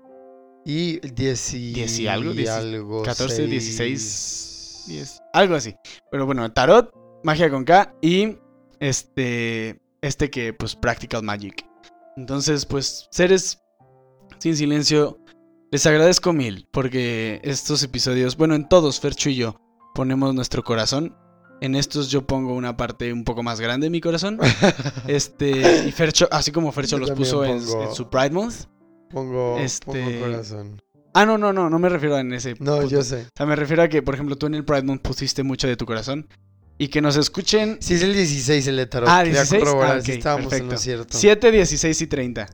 Y 10 y, Diez y algo, dieci- algo 14, seis. 16, 10, algo así. Pero bueno, tarot, magia con K y este este que pues practical magic. Entonces, pues seres sin silencio, Les agradezco mil porque estos episodios, bueno, en todos, Fercho y yo, ponemos nuestro corazón. En estos yo pongo una parte un poco más grande de mi corazón. Este, y Fercho, así como Fercho Yo los puso en, pongo- en su Pride Month. Pongo, Este- pongo corazón. Ah, no, no, no, no me refiero en ese. No, punto. yo sé. O sea, me refiero a que, por ejemplo, tú en el Pride Month pusiste mucho de tu corazón. Y que nos escuchen Sí, es el 16 el de tarot. Ah, Quería 16. corroborar Ah, si ok, estábamos en lo cierto. 7, 16 y 30.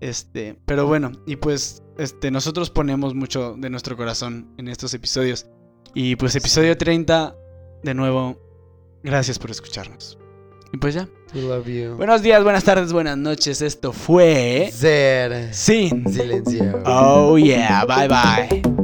Este, pero bueno, y pues este nosotros ponemos mucho de nuestro corazón en estos episodios. Y pues episodio 30 de nuevo gracias por escucharnos. Y pues ya. We love you. Buenos días, buenas tardes, buenas noches. Esto fue Zer. Sin Silencio. Oh yeah, bye bye.